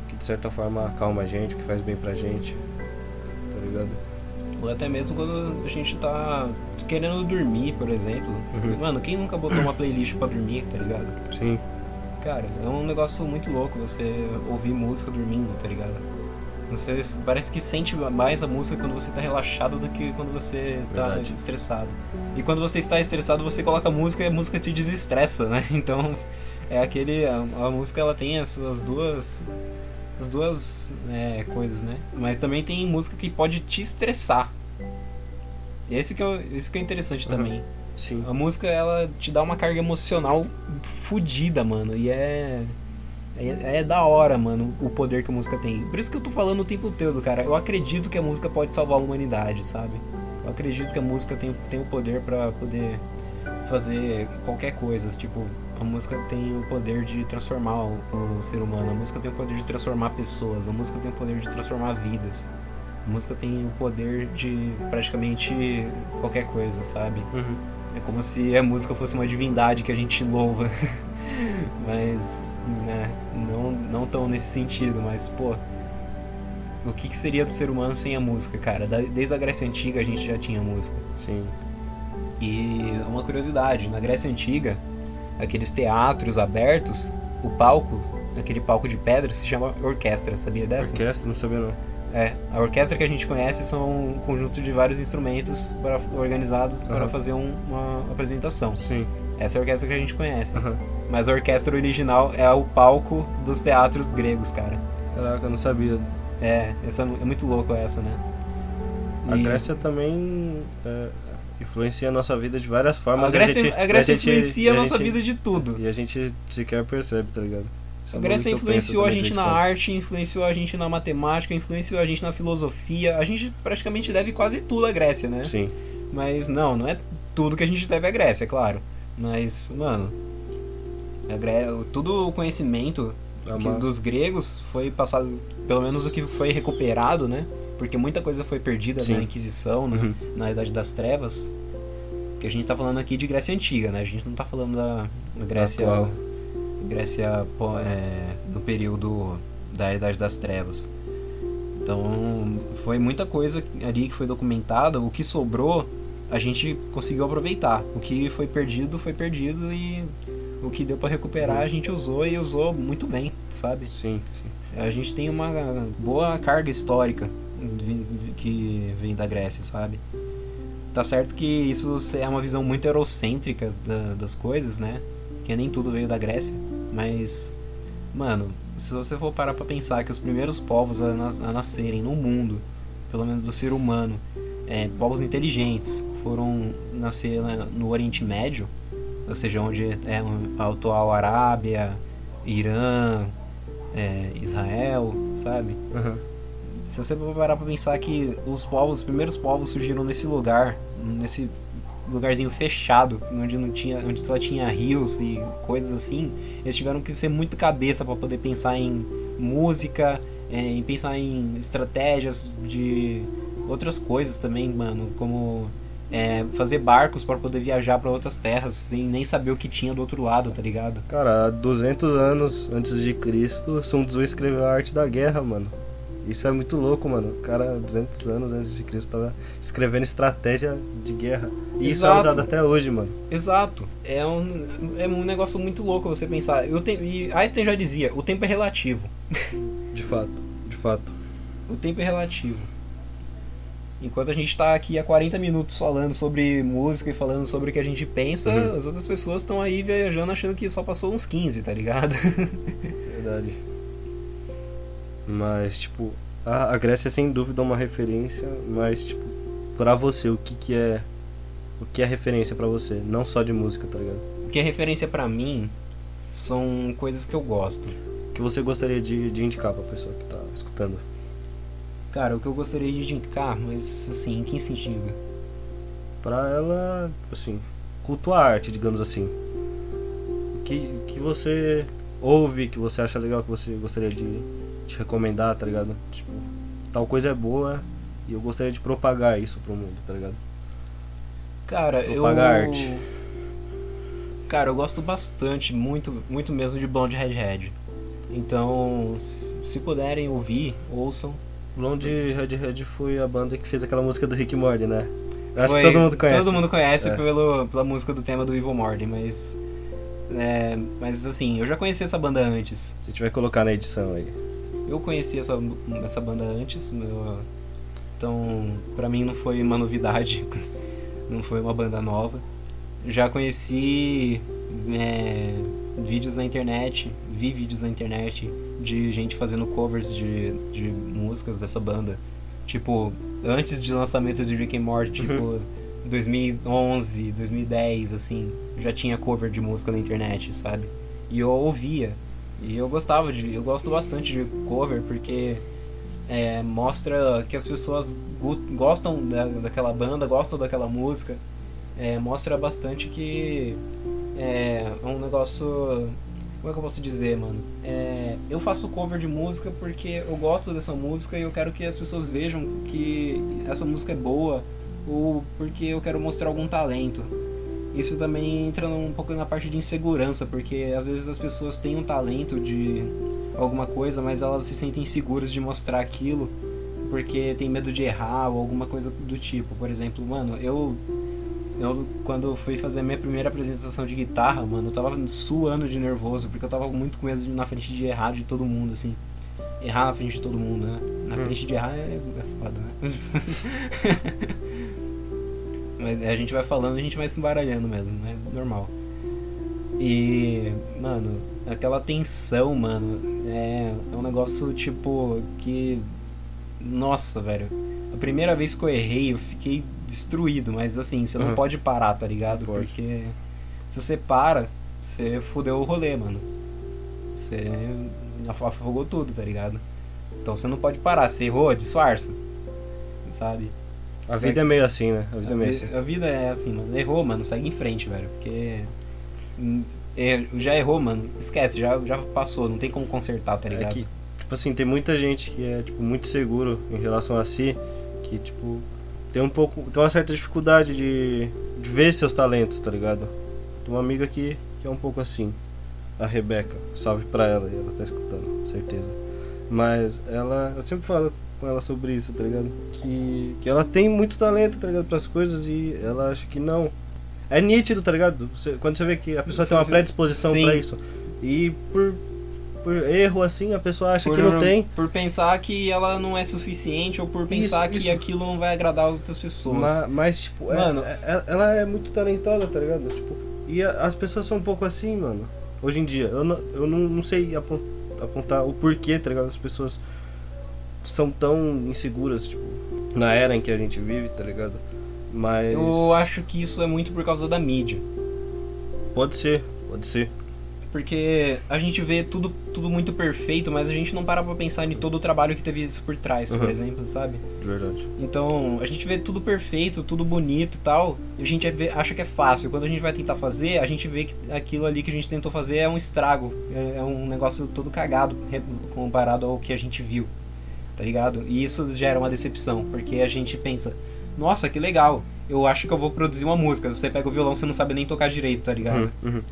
Speaker 1: que de certa forma acalma a gente, que faz bem pra gente, tá ligado?
Speaker 2: ou até mesmo quando a gente tá querendo dormir, por exemplo.
Speaker 1: Uhum.
Speaker 2: Mano, quem nunca botou uma playlist pra dormir, tá ligado?
Speaker 1: Sim,
Speaker 2: Cara, é um negócio muito louco você ouvir música dormindo, tá ligado? Você parece que sente mais a música quando você tá relaxado do que quando você tá
Speaker 1: Verdade.
Speaker 2: estressado. E quando você está estressado, você coloca música e a música te desestressa, né? Então, é aquele a, a música ela tem essas duas essas duas é, coisas, né? Mas também tem música que pode te estressar. E esse que é, esse que é interessante
Speaker 1: Uhum.
Speaker 2: também.
Speaker 1: sim.
Speaker 2: A música, ela te dá uma carga emocional fodida, mano. E é, é. É da hora, mano, o poder que a música tem. Por isso que eu tô falando o tempo todo, cara. Eu acredito que a música pode salvar a humanidade, sabe? Eu acredito que a música tem, tem o poder pra poder fazer qualquer coisa. Tipo, a música tem o poder de transformar o, o ser humano. A música tem o poder de transformar pessoas. A música tem o poder de transformar vidas. A música tem o poder de praticamente qualquer coisa, sabe?
Speaker 1: Uhum.
Speaker 2: É como se a música fosse uma divindade que a gente louva. mas, né, não, não tão nesse sentido, mas, pô. O que, que seria do ser humano sem a música, cara? Desde a Grécia Antiga a gente já tinha música.
Speaker 1: Sim.
Speaker 2: E uma curiosidade, na Grécia Antiga, aqueles teatros abertos, o palco, aquele palco de pedra, se chama orquestra, sabia dessa?
Speaker 1: Orquestra, não sabia não.
Speaker 2: É, a orquestra que a gente conhece são um conjunto de vários instrumentos para, organizados para
Speaker 1: Aham.
Speaker 2: fazer um- uma apresentação.
Speaker 1: Sim.
Speaker 2: Essa é a orquestra que a gente conhece.
Speaker 1: Aham.
Speaker 2: Mas a orquestra original é o palco dos teatros gregos, cara.
Speaker 1: Caraca, eu não sabia.
Speaker 2: É, essa, é muito louco essa, né?
Speaker 1: A
Speaker 2: E-
Speaker 1: Grécia também é, influencia a nossa vida de várias formas.
Speaker 2: a Grécia,
Speaker 1: gente-
Speaker 2: a Grécia
Speaker 1: e gente-
Speaker 2: influencia a nossa
Speaker 1: gente-
Speaker 2: vida de tudo.
Speaker 1: E a gente sequer percebe, tá ligado?
Speaker 2: A Grécia influenciou a gente na arte, influenciou a gente na matemática, influenciou a gente na filosofia. A gente praticamente deve quase tudo à Grécia, né?
Speaker 1: Sim.
Speaker 2: Mas não, não é tudo que a gente deve à Grécia, é claro. Mas, mano, a. todo o conhecimento
Speaker 1: É
Speaker 2: dos gregos foi passado, pelo menos o que foi recuperado, né? Porque muita coisa foi perdida
Speaker 1: Sim.
Speaker 2: na Inquisição, né?
Speaker 1: Uhum.
Speaker 2: na Idade das Trevas. Que a gente tá falando aqui de Grécia Antiga, né? A gente não tá falando da, da Grécia.
Speaker 1: Atual.
Speaker 2: Grécia é, no período da Idade das Trevas. Então, foi muita coisa ali que foi documentada. O que sobrou, a gente conseguiu aproveitar. O que foi perdido, foi perdido e o que deu pra recuperar, a gente usou e usou muito bem, sabe?
Speaker 1: Sim, sim.
Speaker 2: A gente tem uma boa carga histórica que vem da Grécia, sabe? Tá certo que isso é uma visão muito eurocêntrica da- das coisas, né? Que nem tudo veio da Grécia. Mas, mano, se você for parar pra pensar que os primeiros povos a, nas- a nascerem no mundo, pelo menos do ser humano, é, povos inteligentes, foram nascer na- no Oriente Médio, ou seja, onde é a atual Arábia, Irã, é, Israel, sabe?
Speaker 1: Aham.
Speaker 2: Se você parar pra pensar que os povos, os primeiros povos surgiram nesse lugar, nesse lugarzinho fechado, onde não tinha, onde só tinha rios e coisas assim, eles tiveram que ser muito cabeça para poder pensar em música, é, em pensar em estratégias de outras coisas também, mano, como é, fazer barcos para poder viajar para outras terras sem nem saber o que tinha do outro lado, tá ligado?
Speaker 1: Cara, há 200 anos antes de Cristo, Sun Tzu escreveu a arte da guerra, mano. Isso é muito louco, mano. O cara, 200 anos antes de Cristo, tava escrevendo estratégia de guerra. E isso é usado até hoje, mano.
Speaker 2: Exato. É um, é um negócio muito louco você pensar. Eu te, e Einstein já dizia, o tempo é relativo.
Speaker 1: De fato, de fato.
Speaker 2: O tempo é relativo. Enquanto a gente tá aqui há 40 minutos falando sobre música e falando sobre o que a gente pensa,
Speaker 1: Uhum.
Speaker 2: as outras pessoas estão aí viajando achando que só passou uns 15, tá ligado?
Speaker 1: Verdade. Mas, tipo, a, a Grécia é sem dúvida uma referência, mas, tipo, pra você, o que que é. O que é referência pra você? Não só de música, tá ligado?
Speaker 2: o que é referência pra mim são coisas que eu gosto.
Speaker 1: O que você gostaria de, de indicar pra pessoa que tá escutando?
Speaker 2: Cara, o que eu gostaria de indicar, mas assim, em que sentido?
Speaker 1: Pra ela, assim, cultuar a arte, digamos assim. O que, que você ouve, que você acha legal, que você gostaria de te recomendar, tá ligado? Tipo, tal coisa é boa e eu gostaria de propagar isso pro mundo, tá ligado?
Speaker 2: Cara, eu.
Speaker 1: Propagar arte.
Speaker 2: Cara, eu gosto bastante, muito, muito mesmo de Blonde Redhead. Então, se puderem ouvir, ouçam.
Speaker 1: Blonde Redhead foi a banda que fez aquela música do Rick Morty, né? Eu acho
Speaker 2: Foi-
Speaker 1: que todo mundo conhece.
Speaker 2: Todo mundo conhece
Speaker 1: É.
Speaker 2: pelo, pela música do tema do Evil Morty, mas. é, mas assim, eu já conheci essa banda antes.
Speaker 1: A gente vai colocar na edição aí.
Speaker 2: Eu conheci essa, essa banda antes, meu- então pra mim não foi uma novidade, não foi uma banda nova. Já conheci é, vídeos na internet, vi vídeos na internet de gente fazendo covers de, de músicas dessa banda. Tipo, antes de lançamento de Rick and Morty, tipo 2011, 2010, assim, já tinha cover de música na internet, sabe? E eu ouvia. E eu gostava de. Eu gosto bastante de cover porque é, mostra que as pessoas go- gostam da, daquela banda, gostam daquela música. É, mostra bastante que é um negócio. Como é que eu posso dizer, mano? É, eu faço cover de música porque eu gosto dessa música e eu quero que as pessoas vejam que essa música é boa ou porque eu quero mostrar algum talento. Isso também entra um pouco na parte de insegurança, porque às vezes as pessoas têm um talento de alguma coisa, mas elas se sentem inseguras de mostrar aquilo porque tem medo de errar ou alguma coisa do tipo. Por exemplo, mano, eu eu quando fui fazer a minha primeira apresentação de guitarra, mano, eu tava suando de nervoso, porque eu tava muito com medo de, na frente de errar de todo mundo, assim. Errar na frente de todo mundo, né? Na
Speaker 1: Hum.
Speaker 2: frente de errar é, é foda, né? Mas a gente vai falando, a gente vai se embaralhando mesmo, né? Normal. E, mano, aquela tensão, mano, é, é um negócio tipo que. Nossa, velho. A primeira vez que eu errei, eu fiquei destruído, mas assim, você não
Speaker 1: Uhum.
Speaker 2: pode parar, tá ligado? Porque se você para, você fudeu o rolê, mano. Você afogou tudo, tá ligado? Então você não pode parar. Você errou, disfarça. Sabe?
Speaker 1: A vida é meio assim, né? A vida
Speaker 2: a
Speaker 1: é meio
Speaker 2: vi-
Speaker 1: assim.
Speaker 2: A vida é assim, mano. Errou, mano, segue em frente, velho. Porque. hum, é, já errou, mano. Esquece, já, já passou. Não tem como consertar, tá
Speaker 1: É
Speaker 2: ligado?
Speaker 1: que, tipo assim, tem muita gente que é, tipo, muito seguro em relação a si, que, tipo, tem um pouco, tem uma certa dificuldade de, de ver seus talentos, tá ligado? Tem uma amiga que, que é um pouco assim, a Rebeca, salve pra ela, e ela tá escutando, certeza. Mas ela, eu sempre falo com ela sobre isso, tá ligado? Que, que ela tem muito talento, tá ligado, pras coisas e ela acha que não. É nítido, tá ligado? Você- quando você vê que a pessoa tem uma
Speaker 2: Sim,
Speaker 1: predisposição
Speaker 2: sim.
Speaker 1: pra isso. E por, por erro, assim, a pessoa acha
Speaker 2: por,
Speaker 1: que não tem.
Speaker 2: por pensar que ela não é suficiente ou por pensar que
Speaker 1: isso.
Speaker 2: aquilo não vai agradar as outras pessoas.
Speaker 1: Mas, mas, tipo, é-
Speaker 2: Mano.
Speaker 1: é- é- ela é muito talentosa, tá ligado? Tipo, e a- as pessoas são um pouco assim, mano. Hoje em dia. Eu não, eu não, não sei apon- apontar o porquê, tá ligado? As pessoas são tão inseguras, tipo, na era em que a gente vive, tá ligado? Mas.
Speaker 2: Eu acho que isso é muito por causa da mídia.
Speaker 1: Pode ser, pode ser.
Speaker 2: Porque a gente vê tudo, tudo muito perfeito, mas a gente não para pra pensar em todo o trabalho que teve isso por trás, por
Speaker 1: Uhum.
Speaker 2: exemplo, sabe?
Speaker 1: De verdade.
Speaker 2: Então, a gente vê tudo perfeito, tudo bonito e tal, e a gente vê- acha que é fácil. Quando a gente vai tentar fazer, a gente vê que aquilo ali que a gente tentou fazer é um estrago, é é um negócio todo cagado comparado ao que a gente viu, tá ligado? E isso gera uma decepção, porque a gente pensa, nossa, que legal, eu acho que eu vou produzir uma música. Você pega o violão, você não sabe nem tocar direito, tá ligado?
Speaker 1: Uhum, uhum.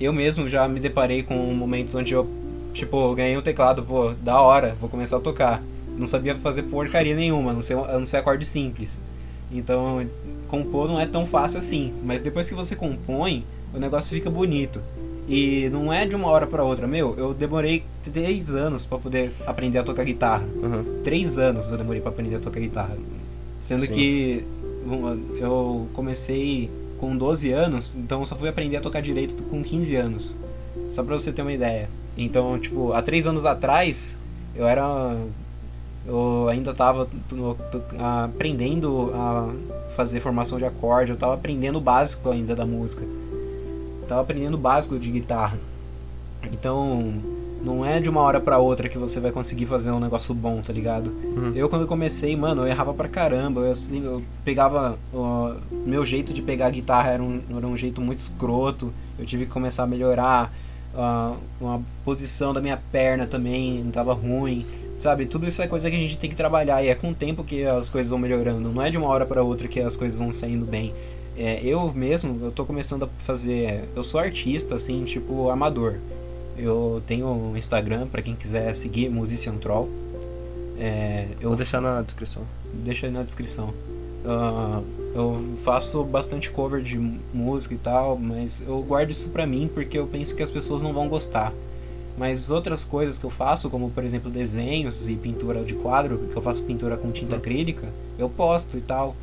Speaker 2: Eu mesmo já me deparei com momentos onde eu, tipo, ganhei um teclado, pô, da hora, vou começar a tocar. Não sabia fazer porcaria nenhuma, a não ser, a não ser acorde simples. Então, compor não é tão fácil assim. Mas depois que você compõe, o negócio fica bonito. E não é de uma hora pra outra. Meu, eu demorei três anos pra poder aprender a tocar guitarra.
Speaker 1: Uhum.
Speaker 2: Três anos eu demorei pra aprender a tocar guitarra. Sendo
Speaker 1: Sim.
Speaker 2: que eu comecei com 12 anos, então eu só fui aprender a tocar direito com 15 anos. Só pra você ter uma ideia. Então, tipo, há três anos atrás, eu era. Eu ainda tava aprendendo a fazer formação de acorde, eu tava aprendendo o básico ainda da música. Tava aprendendo o básico de guitarra. Então, não é de uma hora pra outra que você vai conseguir fazer um negócio bom, tá ligado?
Speaker 1: Uhum.
Speaker 2: Eu quando comecei, mano, eu errava pra caramba. Eu, assim, eu pegava. ó, meu jeito de pegar a guitarra era um, era um jeito muito escroto. Eu tive que começar a melhorar. ah, uma posição da minha perna também não tava ruim. Sabe, tudo isso é coisa que a gente tem que trabalhar. E é com o tempo que as coisas vão melhorando. Não é de uma hora pra outra que as coisas vão saindo bem. É, eu mesmo, eu tô começando a fazer. Eu sou artista, assim, tipo, amador. Eu tenho um Instagram pra quem quiser seguir, Musician Troll. É, eu
Speaker 1: Vou deixar na descrição.
Speaker 2: deixa aí na descrição. Ah, eu faço bastante cover de música e tal, mas eu guardo isso pra mim porque eu penso que as pessoas não vão gostar. Mas outras coisas que eu faço, como por exemplo desenhos e pintura de quadro, que eu faço pintura com tinta
Speaker 1: Uhum.
Speaker 2: acrílica, eu posto e tal.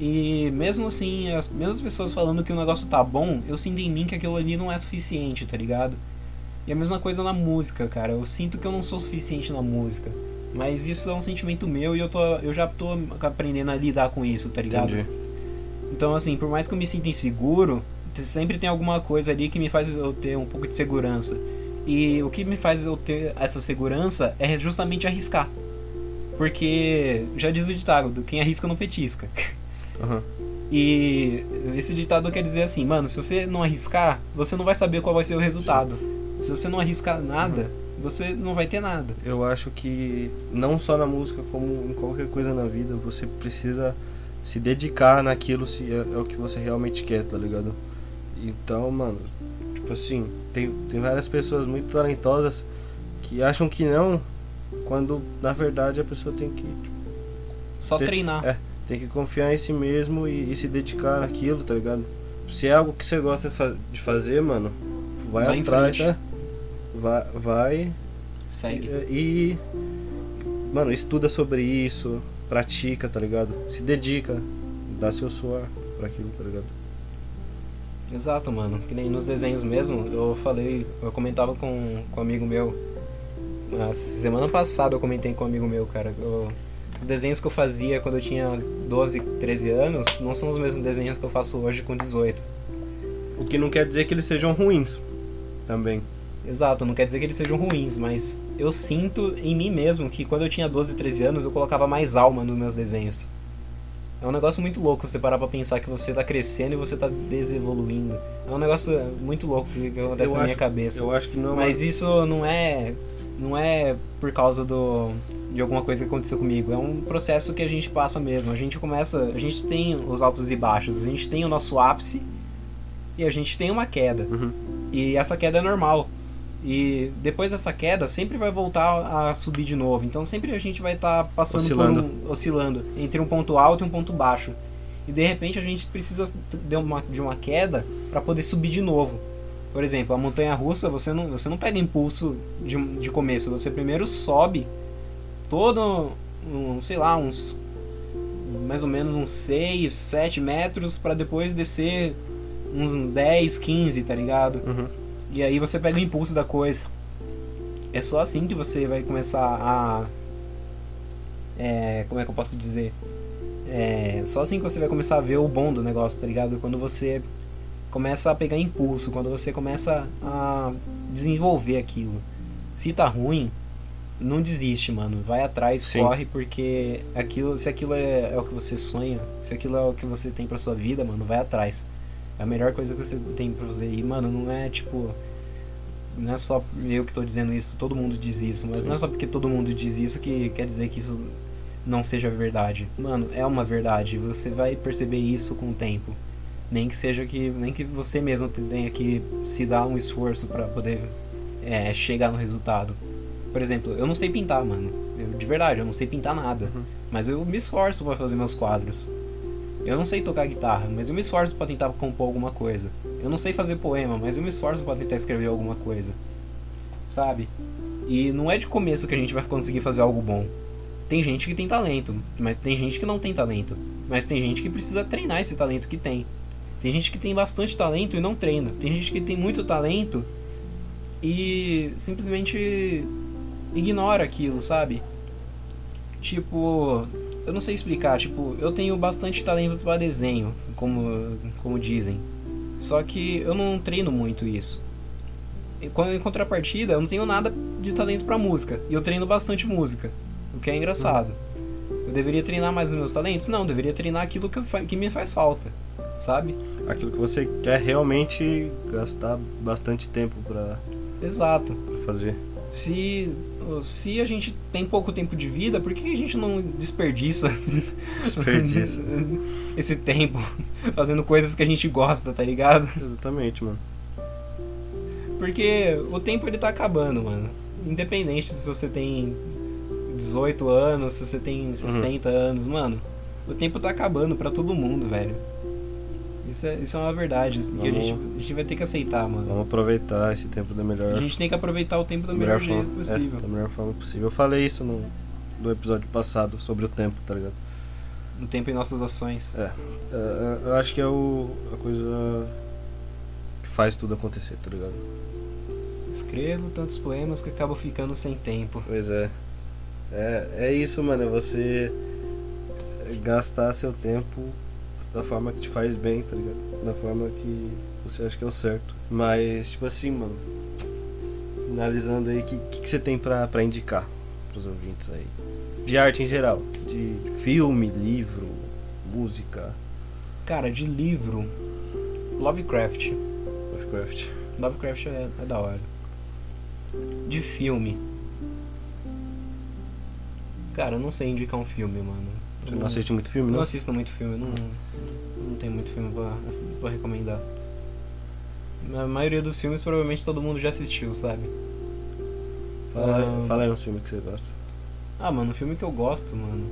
Speaker 2: E mesmo assim, as mesmas pessoas falando que o negócio tá bom, eu sinto em mim que aquilo ali não é suficiente, tá ligado? E a mesma coisa na música, cara. Eu sinto que eu não sou suficiente na música. Mas isso é um sentimento meu e eu, tô, eu já tô aprendendo a lidar com isso, tá ligado?
Speaker 1: Entendi.
Speaker 2: Então, assim, por mais que eu me sinta inseguro, sempre tem alguma coisa ali que me faz eu ter um pouco de segurança. E o que me faz eu ter essa segurança é justamente arriscar. Porque já diz o ditado, quem arrisca não petisca.
Speaker 1: Uhum.
Speaker 2: E esse ditado quer dizer assim, mano, se você não arriscar, você não vai saber qual vai ser o resultado. Se você não arriscar nada, você não vai ter nada.
Speaker 1: Eu acho que não só na música, como em qualquer coisa na vida, você precisa se dedicar naquilo se é, é o que você realmente quer, tá ligado? Então, mano, tipo assim, tem, tem várias pessoas muito talentosas que acham que não, quando na verdade a pessoa tem que, tipo,
Speaker 2: Só
Speaker 1: Tem-
Speaker 2: treinar.
Speaker 1: é, tem que confiar em si mesmo e, e se dedicar naquilo, tá ligado? Se é algo que você gosta de fa- de fazer, mano, vai,
Speaker 2: Vai
Speaker 1: atrás, tá? Vai, vai
Speaker 2: Segue.
Speaker 1: e, e, mano, estuda sobre isso, pratica, tá ligado? Se dedica, dá seu suor pra aquilo, tá ligado?
Speaker 2: Exato, mano. Que nem nos desenhos mesmo, eu falei, eu comentava com, com um amigo meu. A semana passada eu comentei com um amigo meu, cara. eu- os desenhos que eu fazia quando eu tinha 12, 13 anos não são os mesmos desenhos que eu faço hoje com 18.
Speaker 1: O que não quer dizer que eles sejam ruins também.
Speaker 2: Exato, não quer dizer que eles sejam ruins, mas eu sinto em mim mesmo que quando eu tinha 12, 13 anos eu colocava mais alma nos meus desenhos. É um negócio muito louco você parar pra pensar que você tá crescendo e você tá desevoluindo. É um negócio muito louco que acontece
Speaker 1: Eu
Speaker 2: na minha
Speaker 1: acho-
Speaker 2: cabeça.
Speaker 1: Eu acho que não é
Speaker 2: Mas isso não é não é por causa do de alguma coisa que aconteceu comigo, é um processo que a gente passa mesmo. A gente começa, a gente tem os altos e baixos, a gente tem o nosso ápice e a gente tem uma queda.
Speaker 1: Uhum.
Speaker 2: E essa queda é normal. E depois dessa queda sempre vai voltar a subir de novo. Então sempre a gente vai estar passando
Speaker 1: Oscilando.
Speaker 2: por um, oscilando entre um ponto alto e um ponto baixo. E de repente a gente precisa de uma, de uma queda para poder subir de novo. Por exemplo, a montanha russa, você não, você não pega impulso de, de começo, você primeiro sobe todo, um, sei lá, uns mais ou menos uns 6, 7 metros para depois descer uns 10, 15, tá ligado?
Speaker 1: Uhum.
Speaker 2: E aí você pega o impulso da coisa. É só assim que você vai começar a. É, como é que eu posso dizer? É, só assim que você vai começar a ver o bom do negócio, tá ligado? Quando você começa a pegar impulso, quando você começa a desenvolver aquilo. Se tá ruim, não desiste, mano. Vai atrás,
Speaker 1: Sim.
Speaker 2: corre, porque aquilo, se aquilo é, é o que você sonha, se aquilo é o que você tem pra sua vida, mano, vai atrás. A melhor coisa que você tem pra fazer. E, mano, não é tipo. Não é só eu que tô dizendo isso, todo mundo diz isso, mas não é só porque todo mundo diz isso que quer dizer que isso não seja verdade. Mano, é uma verdade. Você vai perceber isso com o tempo. Nem que seja que. Nem que você mesmo tenha que se dar um esforço pra poder é, chegar no resultado. Por exemplo, eu não sei pintar, mano. Eu, de verdade, eu não sei pintar nada.
Speaker 1: Uhum.
Speaker 2: Mas eu me esforço pra fazer meus quadros. Eu não sei tocar guitarra, mas eu me esforço pra tentar compor alguma coisa. Eu não sei fazer poema, mas eu me esforço pra tentar escrever alguma coisa. Sabe? E não é de começo que a gente vai conseguir fazer algo bom. Tem gente que tem talento, mas tem gente que não tem talento. Mas tem gente que precisa treinar esse talento que tem. Tem gente que tem bastante talento e não treina. Tem gente que tem muito talento e simplesmente ignora aquilo, sabe? Tipo, eu não sei explicar, tipo, eu tenho bastante talento para desenho, como, como dizem. Só que eu não treino muito isso. E Em contrapartida, eu não tenho nada de talento para música. E eu treino bastante música, o que é engraçado. Eu deveria treinar mais os meus talentos? Não, eu deveria treinar aquilo que, que me faz falta, sabe?
Speaker 1: Aquilo que você quer realmente gastar bastante tempo pra,
Speaker 2: Exato.
Speaker 1: pra fazer.
Speaker 2: Se, se a gente tem pouco tempo de vida, por que a gente não desperdiça
Speaker 1: Desperdiça.
Speaker 2: esse tempo fazendo coisas que a gente gosta, tá ligado?
Speaker 1: Exatamente, mano.
Speaker 2: Porque o tempo ele tá acabando, mano. Independente se você tem 18 anos, se você tem 60 anos, mano. O tempo tá acabando pra todo mundo, velho. Isso é, isso é uma verdade isso que a
Speaker 1: Vamos-
Speaker 2: gente, a gente vai ter que aceitar, mano.
Speaker 1: Vamos aproveitar esse tempo da melhor,
Speaker 2: A gente tem que aproveitar o tempo
Speaker 1: da
Speaker 2: melhor,
Speaker 1: melhor
Speaker 2: jeito
Speaker 1: forma.
Speaker 2: possível.
Speaker 1: É, da melhor forma possível. Eu falei isso no, no episódio passado sobre o tempo, tá ligado?
Speaker 2: O tempo em nossas ações.
Speaker 1: É, é, eu acho que é o, a coisa que faz tudo acontecer, tá ligado?
Speaker 2: Escrevo tantos poemas que acabo ficando sem tempo.
Speaker 1: Pois é. É, é isso, mano. É você gastar seu tempo da forma que te faz bem, tá ligado? Da forma que você acha que é o certo. Mas, tipo assim, mano. Analisando aí, o que, que, que você tem pra, pra indicar pros ouvintes aí? De arte em geral. De filme, livro, música,
Speaker 2: Cara, de livro, Lovecraft.
Speaker 1: Lovecraft.
Speaker 2: Lovecraft é, é da hora. De filme. Cara, eu não sei indicar um filme, mano.
Speaker 1: Você
Speaker 2: Eu
Speaker 1: não assiste muito filme, não?
Speaker 2: não assisto muito filme, não, não tenho muito filme pra, assi- pra recomendar. A maioria dos filmes provavelmente todo mundo já assistiu, sabe?
Speaker 1: Fala, aí-
Speaker 2: Ah.
Speaker 1: fala aí um filme que você gosta.
Speaker 2: Ah, mano, um filme que eu gosto, mano.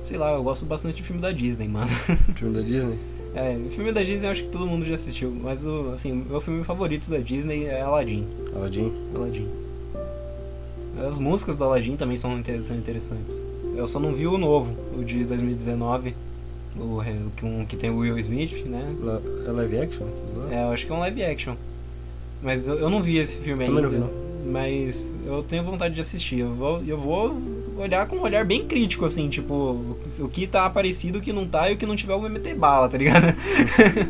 Speaker 2: Sei lá, eu gosto bastante de filme da Disney, mano.
Speaker 1: filme da Disney?
Speaker 2: É, o filme da Disney eu acho que todo mundo já assistiu, mas o, assim, o meu filme favorito da Disney é Aladdin.
Speaker 1: Aladdin?
Speaker 2: Aladdin. As músicas do Aladdin também são, inter- são interessantes. Eu só não vi o novo, o de 2019, o, um, que tem o Will Smith, né?
Speaker 1: É live action?
Speaker 2: É, eu acho que é um live action. Mas eu, eu não vi esse filme
Speaker 1: Também não
Speaker 2: ainda.
Speaker 1: vi,
Speaker 2: Mas eu tenho vontade de assistir. Eu vou, eu vou olhar com um olhar bem crítico, assim, tipo, o que tá parecido, o que não tá e o que não tiver eu vou meter bala, tá ligado?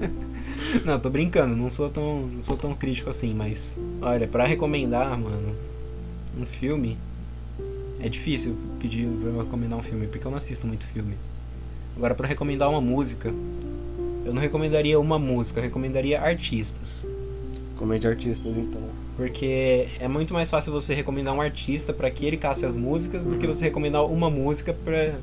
Speaker 2: não, tô brincando, não sou tão, não sou tão crítico assim, mas olha, para recomendar, mano, um filme é difícil pedir pra eu recomendar um filme, porque eu não assisto muito filme. Agora, para recomendar uma música, eu não recomendaria uma música, eu recomendaria artistas.
Speaker 1: Comente artistas, então.
Speaker 2: Porque é muito mais fácil você recomendar um artista para que ele casse as músicas do que você recomendar uma música para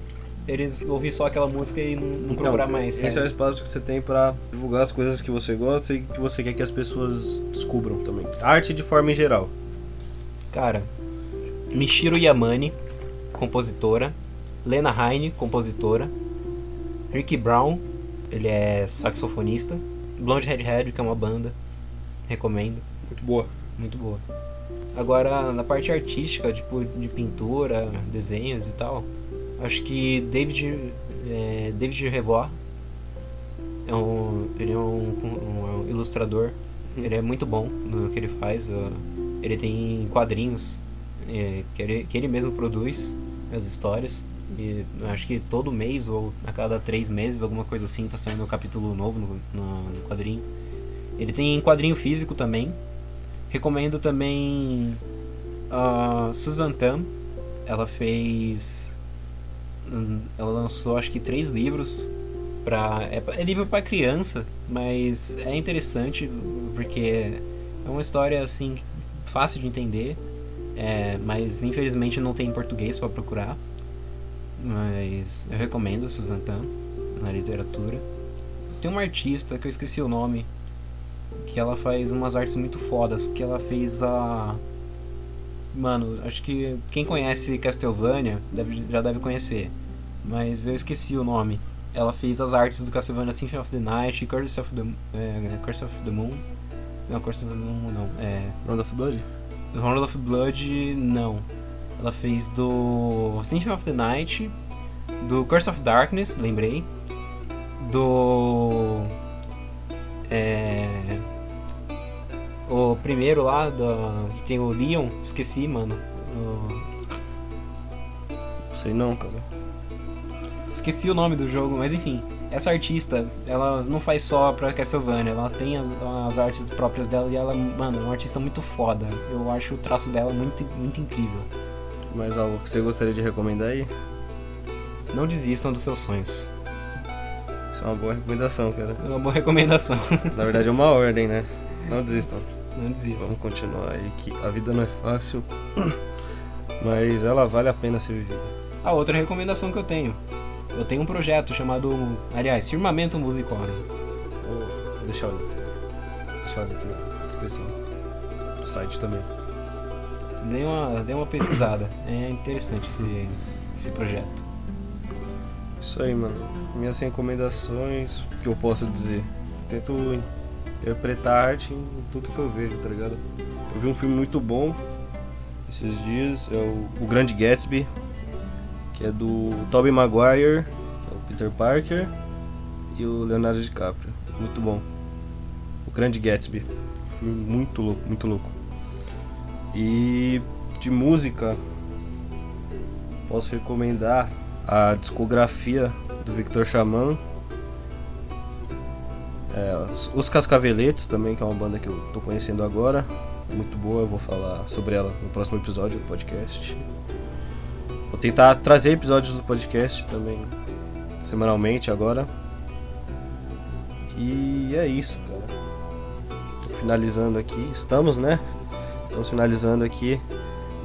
Speaker 2: eles ouvir só aquela música e não,
Speaker 1: Então,
Speaker 2: procurar mais.
Speaker 1: Esse é o espaço que você tem pra divulgar as coisas que você gosta e que você quer que as pessoas descubram também. Arte de forma em geral.
Speaker 2: Cara, Michiro Yamane, compositora. Lena Heine, compositora. Ricky Brown, ele é saxofonista. Blonde Redhead, que é uma banda. Recomendo.
Speaker 1: Muito boa.
Speaker 2: Muito boa. Agora, na parte artística, tipo, de pintura, desenhos e tal, acho que David, é, David Revoir é um, ele é um, um- um ilustrador. Ele é muito bom no que ele faz. ah, Ele tem quadrinhos é, que, ele, que ele mesmo produz as histórias. E acho que todo mês ou a cada três meses, alguma coisa assim, tá saindo um capítulo novo no, no, no quadrinho. Ele tem quadrinho físico também. Recomendo também a Susan Tam. Ela fez. Ela lançou acho que três livros. Pra, é, é livro para criança, mas é interessante porque é uma história assim fácil de entender. É, mas infelizmente não tem em português para procurar. Mas eu recomendo Susan Tam na literatura. Tem uma artista que eu esqueci o nome, que ela faz umas artes muito fodas, que ela fez a Mano, acho que quem conhece Castlevania deve, já deve conhecer, mas eu esqueci o nome. Ela fez as artes do Castlevania Symphony of the Night, Curse of the, é, Curse of the Moon. Não, Curse of the Moon não. É,
Speaker 1: Round of Blood?
Speaker 2: Round of Blood, não. Ela fez do Symphony of the Night, do Curse of Darkness, lembrei. Do. É. O primeiro lá, do, que tem o Leon, esqueci, mano. O-
Speaker 1: Sei não, cara.
Speaker 2: Esqueci o nome do jogo, mas enfim. Essa artista, ela não faz só pra Castlevania, ela tem as, as artes próprias dela e ela, mano, é uma artista muito foda. Eu acho o traço dela muito, muito incrível.
Speaker 1: Mais algo que você gostaria de recomendar aí?
Speaker 2: Não desistam dos seus sonhos.
Speaker 1: Isso é uma boa recomendação, cara.
Speaker 2: É uma boa recomendação.
Speaker 1: Na verdade é uma ordem, né? Não desistam.
Speaker 2: Não desistam.
Speaker 1: Vamos continuar aí, que a vida não é fácil, mas ela vale a pena ser vivida.
Speaker 2: A outra recomendação que eu tenho. Eu tenho um projeto chamado, aliás, Firmamento Musicório.
Speaker 1: Vou deixar o link. Deixar o link na descrição do site também.
Speaker 2: Dei uma, dei uma pesquisada. É interessante esse, esse projeto.
Speaker 1: Isso aí, mano. Minhas recomendações, o que eu posso dizer? Tento interpretar arte em tudo que eu vejo, tá ligado? Eu vi um filme muito bom esses dias, é o, o Grande Gatsby, que é do Tobey Maguire, que é o Peter Parker, e o Leonardo DiCaprio. Muito bom. O Grande Gatsby. Filme muito louco, muito louco. E de música, posso recomendar a discografia do Victor Xamã. É, os- os Cascaveletes também, que é uma banda que eu tô conhecendo agora. Muito boa, eu vou falar sobre ela no próximo episódio do podcast. Tentar trazer episódios do podcast também semanalmente agora. E é isso, cara. Tô finalizando aqui. Estamos, né? Estamos finalizando aqui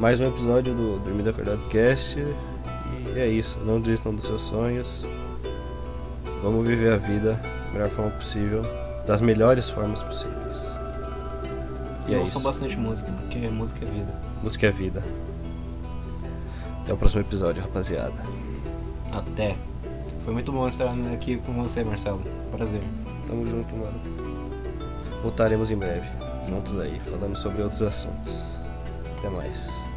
Speaker 1: mais um episódio do Dormido Acordado Cast. E é isso. Não desistam dos seus sonhos. Vamos viver a vida da melhor forma possível, das melhores formas possíveis. E
Speaker 2: E
Speaker 1: é
Speaker 2: eu
Speaker 1: isso.
Speaker 2: bastante música, porque música é vida.
Speaker 1: Música é vida. Até o próximo episódio, rapaziada.
Speaker 2: Até. Foi muito bom estar aqui com você, Marcelo. Prazer.
Speaker 1: Tamo junto, mano. Voltaremos em breve, juntos aí, falando sobre outros assuntos. Até mais.